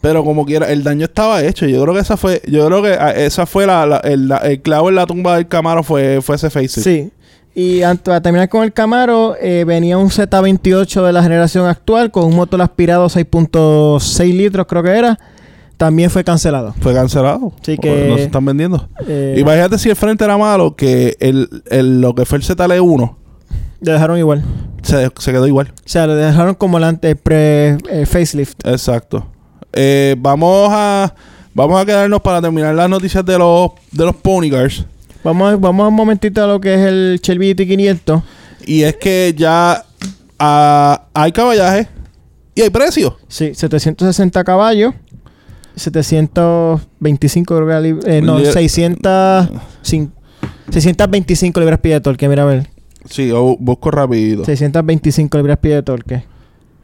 pero como quiera, el daño estaba hecho. Yo creo que esa fue... Yo creo que ah, esa fue la, la- el, la- el clavo en la tumba del Camaro fue, fue ese facelift. Sí. Y para terminar con el Camaro, eh, venía un Z28 de la generación actual con un motor aspirado 6.6 litros, creo que era. También fue cancelado. Fue cancelado. Sí que- No se están vendiendo. Eh, Imagínate si el frente era malo, que el, el- lo que fue el ZL1 le dejaron igual. se, se quedó igual. O sea, lo dejaron como el ante- pre eh. Exacto. Eh, vamos a vamos a quedarnos para terminar las noticias de los de los Pony Cars. Vamos, a- vamos un momentito a lo que es el Shelby GT500. Y es que ya ah, hay caballaje y hay precio. Sí, 760 caballos. 725 creo que era lib- eh, no, Li- 600, cin- 625 libras pie de torque, mira a ver. Sí, busco rápido. 625 libras pie de torque.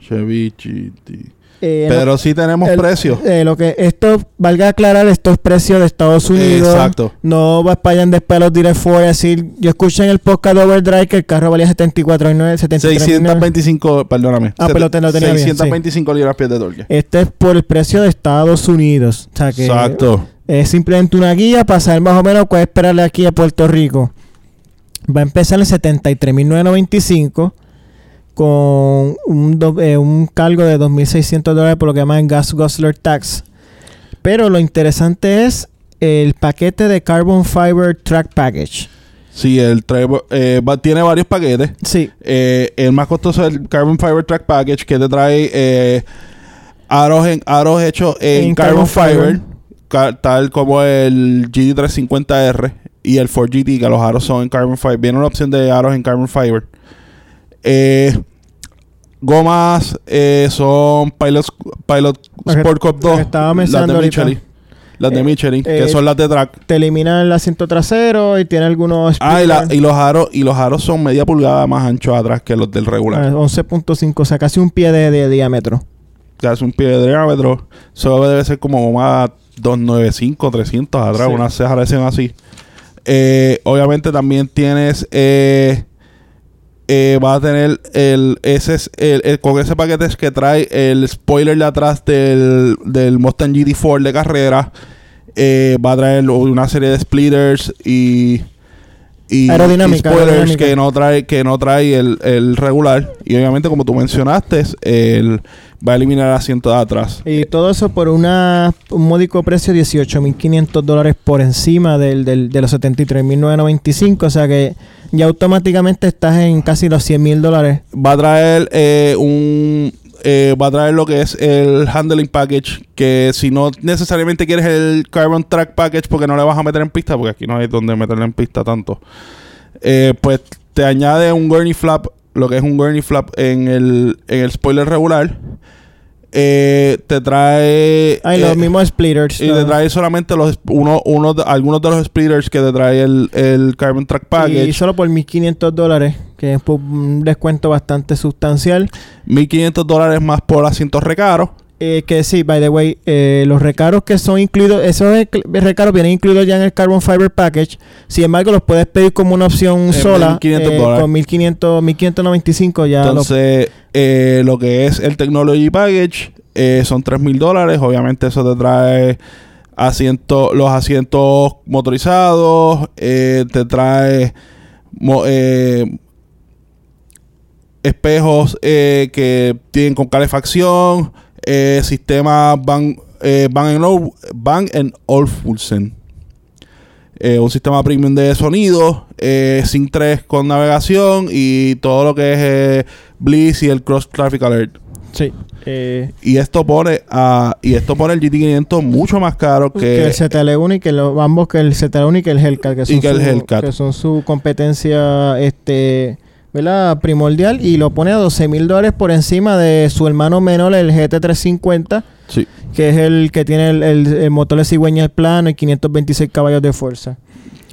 Chevy GT. Eh, Pero sí tenemos el- precio. eh, lo que esto, valga aclarar, esto es precio de Estados Unidos. Exacto. No va- vayan después a los direct for decir, yo escuché en el podcast de Overdrive que el carro valía 74.9, 73.9. 625, perdóname. Ah, pero te lo tenía bien, sí. 625 libras pies de torque. Este es por el precio de Estados Unidos. O sea que Exacto. es simplemente una guía para saber más o menos cuál esperarle aquí a Puerto Rico. Va a empezar en 73.995 con un, do- eh, un cargo de 2.600 dólares por lo que llaman Gas Guzzler Tax. Pero lo interesante es el paquete de Carbon Fiber Track Package. Sí, el trae, eh, va- tiene varios paquetes. Sí. Eh, el más costoso es el Carbon Fiber Track Package que te trae eh, aros, en, aros hechos en, En Carbon, carbon Fiber, tal como el GT350R y el 4GT, que los aros son en Carbon Fiber. Viene una opción de aros en Carbon Fiber. Eh, gomas eh, son Pilot, Las Sport Cup las 2, que estaba las mencionando de. Michelin. Las de Eh, Michelin, que eh, son las de track. Te elimina el asiento trasero y tiene algunos. Ah, y, la- y los aros y los aros son media pulgada más anchos atrás que los del regular. Ah, 11.5, o sea, casi un pie de, de diámetro. hace un pie de diámetro. Eso debe ser como más 295, 300 atrás, Sí. una separación así. Eh, obviamente también tienes. Eh, eh, va a tener el, ese es el, el- con ese paquete es que trae el spoiler de atrás del, del Mustang GT4 de carrera. Eh, va a traer una serie de splitters y y, Aerodinámica, y spoilers aerodinámica. que no trae que no trae el, el regular y obviamente como tú mencionaste el, va a eliminar el asiento de atrás Y todo eso por una, un módico precio de 18.500 dólares por encima del, del- de los 73.995. O sea que ya automáticamente estás en casi los 100.000 dólares. va a traer eh, un eh, va a traer lo que es el handling package que si no necesariamente quieres el carbon track package porque no le vas a meter en pista porque aquí no hay donde meterle en pista tanto eh, pues te añade un gurney flap lo que es un gurney flap en el, en el spoiler regular Eh, te trae Hay eh, los mismos splitters. y ¿no? te trae solamente los uno, uno de- algunos de los splitters que te trae el, el carbon track package Y solo por 1.500 dólares, que es un descuento bastante sustancial. 1500 dólares más por asientos recaros Eh, que sí, by the way, eh, los recaros que son incluidos, esos recaros vienen incluidos ya en el Carbon Fiber Package. Sin embargo, los puedes pedir como una opción En sola. 1.500 eh, dólares. con 1500, 1595 ya Entonces, eh, lo que es el Technology Package eh, son 3 mil dólares. Obviamente, eso te trae asiento, los asientos motorizados, eh, te trae mo- eh, espejos eh, que tienen con calefacción, eh, sistema Bang, eh, Bang, Ol- Olufsen. Eh, un sistema premium de sonido, eh, Sync 3 con navegación y todo lo que es eh, Bliss y el Cross Traffic Alert. Sí. Eh, Y esto pone a y esto pone el GT500 mucho más caro que que el ZL1 y que lo- ambos, que el ZL1 y que el Hellcat, que son, que el su, Hellcat. que son su competencia este, ¿verdad? primordial. Y lo pone a 12 mil dólares por encima de su hermano menor, el GT350. sí. que es el que tiene el, el- el motor de cigüeña plano y 526 caballos de fuerza.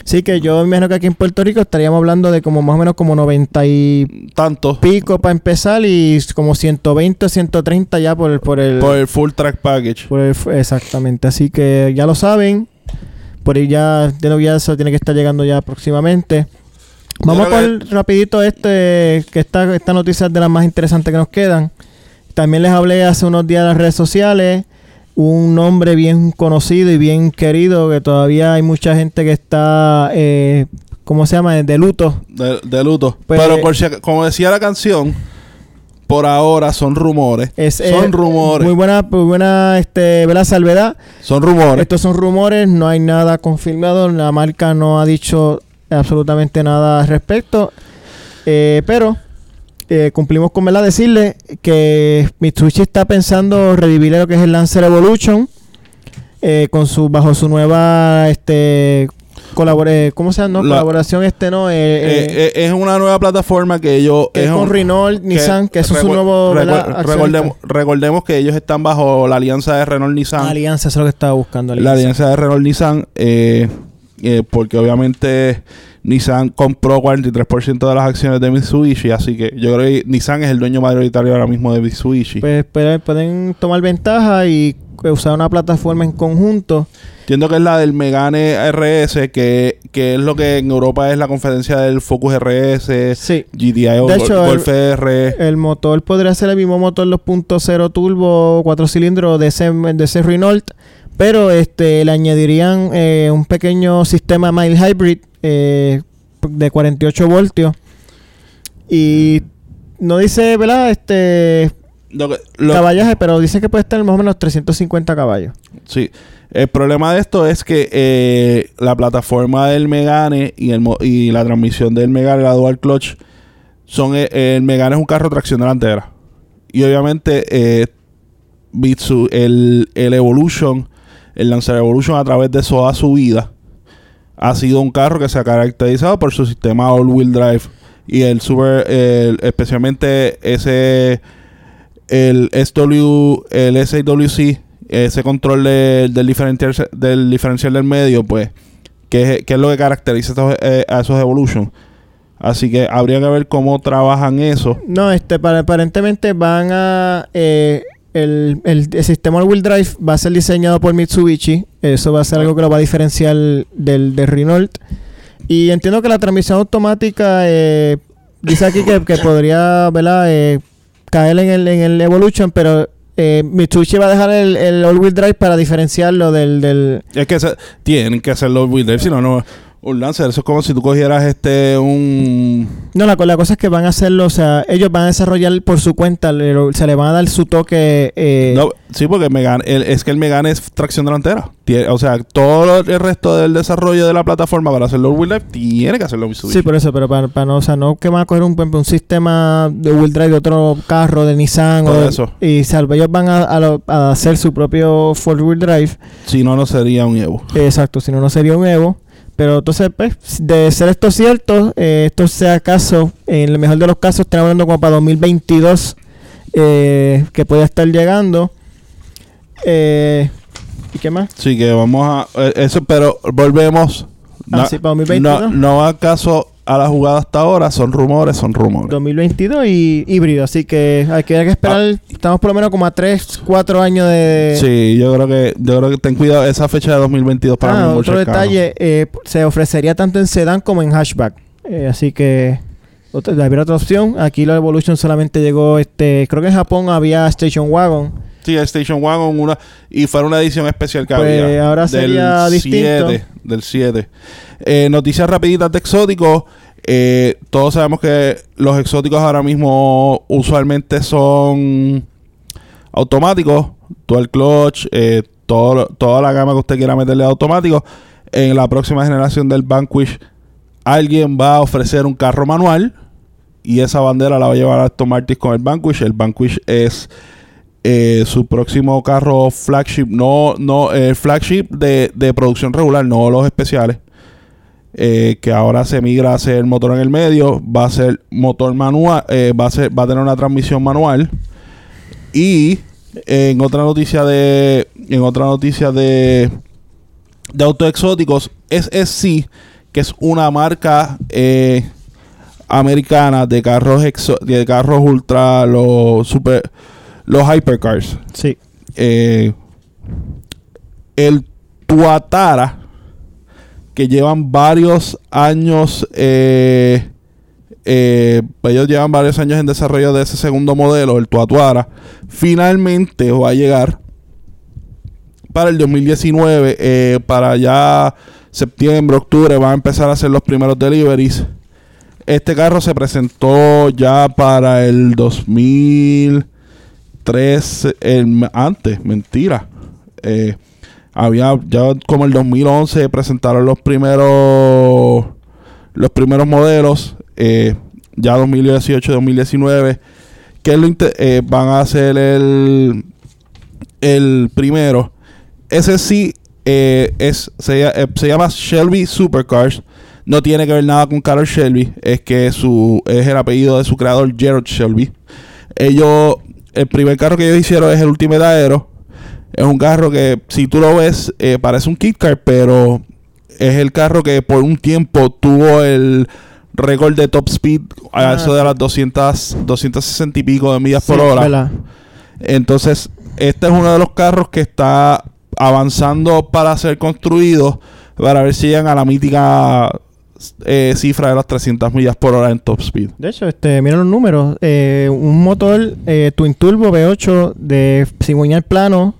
Así que yo me imagino que aquí en Puerto Rico estaríamos hablando de como más o menos como 90 y tanto pico para empezar y como 120 o 130 ya por el... Por el, por el full track package. por el- exactamente. Así que ya lo saben. Por ahí ya, de ya eso tiene que estar llegando ya próximamente. Vamos con rapidito este, que esta, esta noticia es de las más interesantes que nos quedan. También les hablé hace unos días en las redes sociales. Un nombre bien conocido y bien querido, que todavía hay mucha gente que está, eh, ¿cómo se llama? De luto. De, de luto. Pues- Pero por si como decía la canción, por ahora son rumores. Es, son eh, rumores. Muy buena, muy buena este, ¿verdad? salvedad. son rumores. Estos son rumores, no hay nada confirmado, la marca no ha dicho absolutamente nada al respecto, Eh, pero eh, cumplimos con verdad decirle que Mitsubishi está pensando revivir lo que es el Lancer Evolution eh, con su bajo su nueva este colabor eh, ¿cómo se llama? No, La- colaboración este no eh, Eh, es una nueva plataforma que ellos es con un- Renault, Nissan, que eso es su nuevo recordemos, recordemos que ellos están bajo la alianza de Renault Nissan. Alianza, eso es lo que estaba buscando. la alianza de Renault Nissan, eh, eh, porque obviamente Nissan compró 43% de las acciones de Mitsubishi, así que yo creo que Nissan es el dueño mayoritario ahora mismo de Mitsubishi. Pues pueden, pueden tomar ventaja y eh, usar una plataforma en conjunto. Entiendo que es la del Megane RS, que, que es lo que en Europa es la conferencia del Focus RS, Sí. GTI o De Gol- hecho, el- Golf R. El motor podría ser el mismo motor 2.0 turbo, 4 cilindros de ese, de ese Renault, pero este le añadirían eh, un pequeño sistema mild hybrid eh, de 48 voltios. Y no dice, ¿verdad? Este Lo que- lo- caballaje, pero dice que puede estar más o menos 350 caballos. Sí. El problema de esto es que eh, la plataforma del Megane y, el, y la transmisión del Megane, la Dual Clutch, son eh, el Megane es un carro tracción delantera. Y obviamente eh, el, el Evolution, el Lancer Evolution a través de toda su vida, ha sido un carro que se ha caracterizado por su sistema all-wheel drive. Y el super, especialmente ese, el SW, el SWC, ese control de- del, diferencial, del diferencial del medio, pues, que es, que es lo que caracteriza estos, eh, a esos Evolution. Así que habría que ver cómo trabajan eso. No, este, para- aparentemente van a... eh, el, el- el sistema all-wheel drive va a ser diseñado por Mitsubishi. Eso va a ser algo que lo va a diferenciar del de Renault. Y entiendo que la transmisión automática eh, dice aquí que, que podría ¿verdad? Eh, caer en el, en el Evolution, pero eh, Mitsubishi va a dejar el, el all-wheel drive para diferenciarlo del... del Es que tienen que hacerlo all-wheel drive, si no, no. Un Lancer, eso es como si tú cogieras este, un. no, la, la cosa es que van a hacerlo, o sea, ellos van a desarrollar por su cuenta, le- se le van a dar su toque... eh, No, sí, porque el Megane, el- es que el Megane es tracción delantera. O sea, todo el resto del desarrollo de la plataforma para hacerlo all-wheel drive tiene que hacerlo Mitsubishi. Sí, por eso, pero para, para no, o sea, no que van a coger un, sistema de wheel drive de otro carro, de Nissan, o de- eso. y salvo ellos van a, a lo- a hacer su propio four wheel drive, Si no, no sería un Evo. exacto, si no, no sería un Evo. Pero entonces, pues, de ser esto cierto, eh, esto sea acaso, en el mejor de los casos, estamos hablando como para 2022, eh, que puede estar llegando. Eh, ¿Y qué más? Sí, que vamos a. eh, Eso, pero volvemos. Ah, No, sí, para 2022. no, no va caso a la jugada hasta ahora. Son rumores, son rumores. 2022 y híbrido, así que hay que, hay que esperar, estamos por lo menos como a 3, 4 años de... Sí, yo creo que yo creo que ten cuidado esa fecha de 2022 para mí Ah, muy otro cercano. detalle, eh, se ofrecería tanto en sedán como en hatchback. Eh, así que otra, habría otra opción. Aquí la Evolution solamente llegó, este, creo que en Japón había Station Wagon. Station Wagon una y fue una edición especial que Pues, había. ahora sería distinto. 7, del 7. Eh, noticias rapiditas de exóticos. Eh, todos sabemos que los exóticos ahora mismo usualmente son automáticos, dual clutch, eh, todo, toda la gama que usted quiera meterle de automático. En la próxima generación del Vanquish, alguien va a ofrecer un carro manual y esa bandera la va a llevar a Aston Martin con el Vanquish. El Vanquish es eh, su próximo carro flagship, no, no, el flagship de, de producción regular, no los especiales. eh, que ahora se migra a ser motor en el medio, va a ser motor manual, eh, va a ser, va a tener una transmisión manual. Y en otra noticia de, en otra noticia de, de autos exóticos, SSC, que es una marca eh, americana de carros exo- de carros ultra, los super, los hypercars. Sí. Eh, el Tuatara, que llevan varios años, eh, eh, ellos llevan varios años en desarrollo de ese segundo modelo, el Tuatara, finalmente va a llegar para el 2019, eh, para ya septiembre, octubre, van a empezar a hacer los primeros deliveries. Este carro se presentó ya para el 2013, el, antes, mentira. Eh, había ya como el 2011 presentaron los primeros los primeros modelos. eh, ya 2018, 2019, que lo eh, van a hacer el el primero. Ese sí es, se llama Shelby Supercars. No tiene que ver nada con Carol Shelby. Es que su, es el apellido de su creador, Gerald Shelby. Ellos, el primer carro que ellos hicieron es el Ultimate Aero. Es un carro que, si tú lo ves, eh, parece un Kit Car, pero es el carro que por un tiempo tuvo el récord de top speed a Ah, eso de las 200, 260 y pico de millas Sí, por hora. ¿verdad? Entonces, este es uno de los carros que está avanzando para ser construido para ver si llegan a la mítica eh, cifra de las 300 millas por hora en top speed. De hecho, este, mira los números. Eh, un motor eh, Twin Turbo V8 de cigüeñal plano.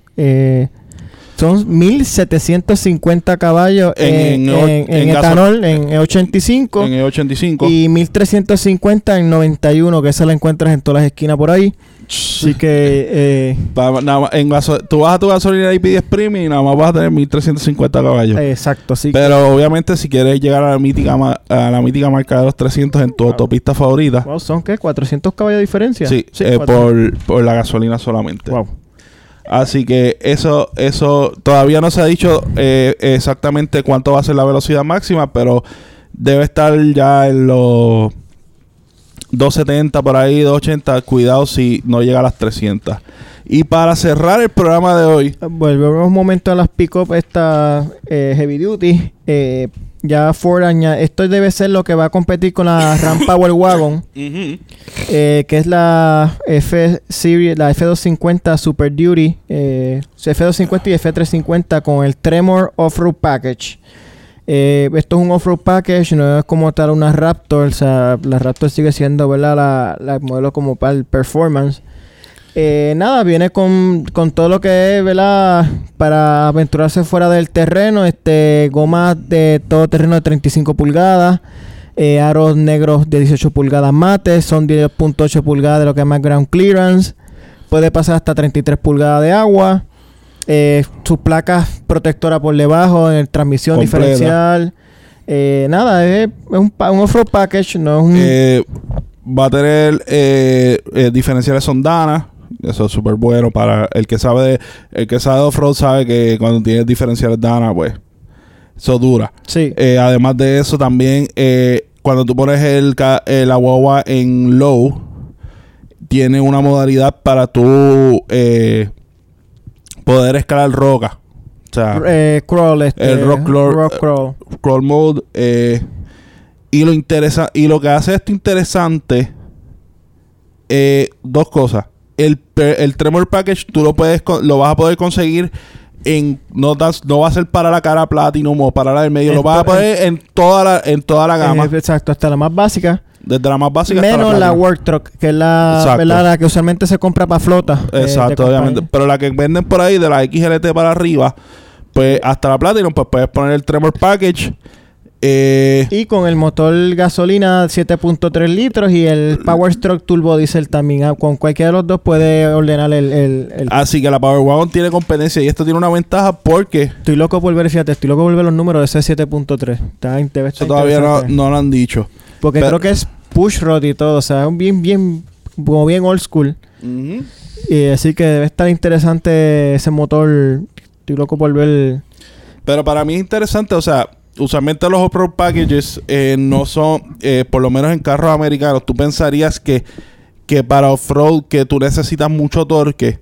Son 1750 caballos En- en, en- en- etanol, en E85. En el 85. Y 1350 en 91, que esa la encuentras en todas las esquinas por ahí. Así que... Eh, nada en tú vas a tu gasolina y pides premium y nada más vas a tener 1350 caballos. exacto, así que... Pero obviamente si quieres llegar a la mítica a la mítica marca de los 300 en tu Wow. autopista favorita, Wow, ¿Son qué? ¿400 caballos de diferencia? sí, eh, 400. por, por la gasolina solamente. Wow. Así que eso, eso todavía no se ha dicho eh, exactamente cuánto va a ser la velocidad máxima, pero debe estar ya en los 270 por ahí, 280. Cuidado si no llega a las 300. Y para cerrar el programa de hoy, Volvemos un momento a las pick-up, esta eh, Heavy Duty. Eh, ya Ford añade... Esto debe ser lo que va a competir con la <laughs> Ram Power Wagon. eh, que es la F Series, la F250 Super Duty, eh, F250 y F350 con el Tremor Off-Road Package. Eh, esto es un off-road package, no es como tal una Raptor, o sea, la Raptor sigue siendo, ¿verdad? La, modelo como para el performance. Eh, nada, viene con, con todo lo que es, ¿verdad? Para aventurarse fuera del terreno, este, gomas de todo terreno de 35 pulgadas, eh, aros negros de 18 pulgadas mates, son 10.8 pulgadas de lo que es más ground clearance, puede pasar hasta 33 pulgadas de agua, eh, sus placas protectoras por debajo, en transmisión Completa. diferencial, eh, nada, es, es un, un off-road package, no es un... eh, va a tener eh, eh, diferenciales Sondana. Eso es súper bueno para el que sabe de, el que sabe de off-road sabe que cuando tienes diferenciales Dana, pues eso dura. sí, Eh, además de eso, también eh, cuando tú pones el, eh, la guagua en low, tiene una modalidad para tú eh, poder escalar roca. O sea, eh, crawl, este, el rock crawl- rock crawl. crawl mode. eh, y lo interesa y lo que hace esto interesante, eh, dos cosas. El, el Tremor Package tú lo puedes lo vas a poder conseguir en no, das- no va a ser para la cara Platinum o para la del medio, En lo vas a to- poder en toda la en toda la gama, Eh, exacto, hasta la más básica. Desde la más básica hasta Menos la Platinum. Work Truck, que es la, la que usualmente se compra para flota. eh, Exacto, obviamente. Pero la que venden por ahí de la XLT para arriba, pues hasta la Platinum, pues puedes poner el Tremor Package. Eh, Y con el motor gasolina 7.3 litros y el Power Stroke Turbo Diesel también. Ah, Con cualquiera de los dos puede ordenar el... el, el- Así que la Power Wagon tiene competencia y esto tiene una ventaja porque Estoy loco por ver, fíjate, estoy loco por ver los números de ese 7.3. Está, debe estar eso todavía no lo han dicho. Porque pero- creo que es push rod y todo. O sea, es un bien, bien, como bien old school. Y así que debe estar interesante ese motor. Estoy loco por ver... Pero para mí es interesante, o sea, usualmente los off-road packages eh, no son, eh, por lo menos en carros americanos, tú pensarías que, que para off-road que tú necesitas mucho torque,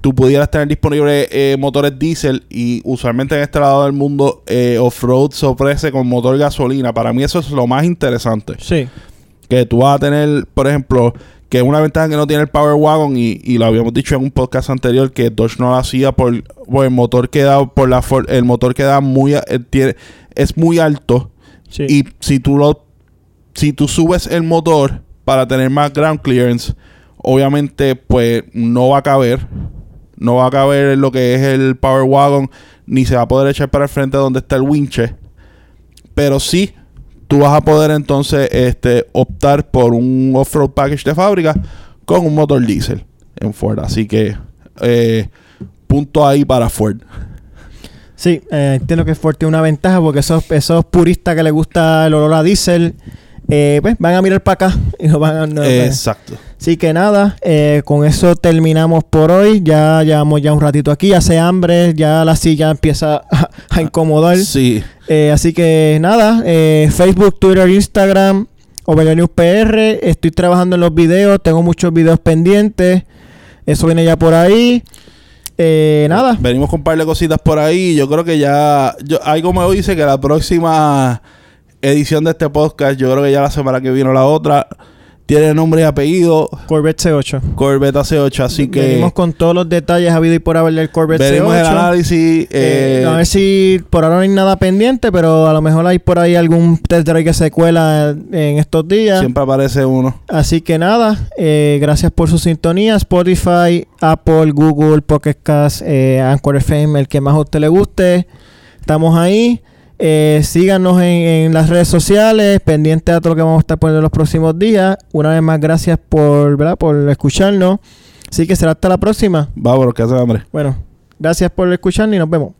tú pudieras tener disponible eh, motores diésel y usualmente en este lado del mundo eh, off-road se ofrece con motor gasolina. Para mí eso es lo más interesante. Sí. que tú vas a tener, por ejemplo, que una ventaja que no tiene el Power Wagon y, y lo habíamos dicho en un podcast anterior que Dodge no lo hacía por, por el motor que da por la for- el motor que da muy eh, tiene- es muy alto Sí. y si tú lo si tú subes el motor para tener más ground clearance, obviamente pues no va a caber no va a caber lo que es el Power Wagon ni se va a poder echar para el frente donde está el winche pero sí tú vas a poder entonces este, optar por un off-road package de fábrica con un motor diésel en Ford. Así que eh, punto ahí para Ford. Sí, eh, entiendo que Ford tiene una ventaja porque esos, esos puristas que les gusta el olor a diésel, eh, pues van a mirar para acá <laughs> y no van a... no- Exacto. Así que nada, eh, con eso terminamos por hoy. Ya llevamos ya un ratito aquí, hace hambre, ya la silla empieza <laughs> a, a incomodar. Sí. Eh, así que nada, eh, Facebook, Twitter, Instagram, Ovega News PR. Estoy trabajando en los videos, tengo muchos videos pendientes. Eso viene ya por ahí. Eh, nada, Venimos con un par de cositas por ahí. Yo creo que ya. Yo, algo me dice que la próxima edición de este podcast, yo creo que ya la semana que viene o la otra, tiene nombre y apellido. Corvette C8. Corvette C8. Así que. Venimos con todos los detalles habido y por haber del Corvette veremos C8. el análisis. Eh, eh, a ver si por ahora no hay nada pendiente, pero a lo mejor hay por ahí algún test drive que se cuela en estos días. siempre aparece uno. Así que nada, eh, gracias por su sintonía. Spotify, Apple, Google, Pocket Cast, eh, Anchor FM, el que más a usted le guste. Estamos ahí. Eh, síganos en, en las redes sociales, pendiente a todo lo que vamos a estar poniendo en los próximos días. Una vez más, gracias por, ¿verdad? por escucharnos. Así que será hasta la próxima. Vámonos, que hace hambre. Bueno, gracias por escucharnos y nos vemos.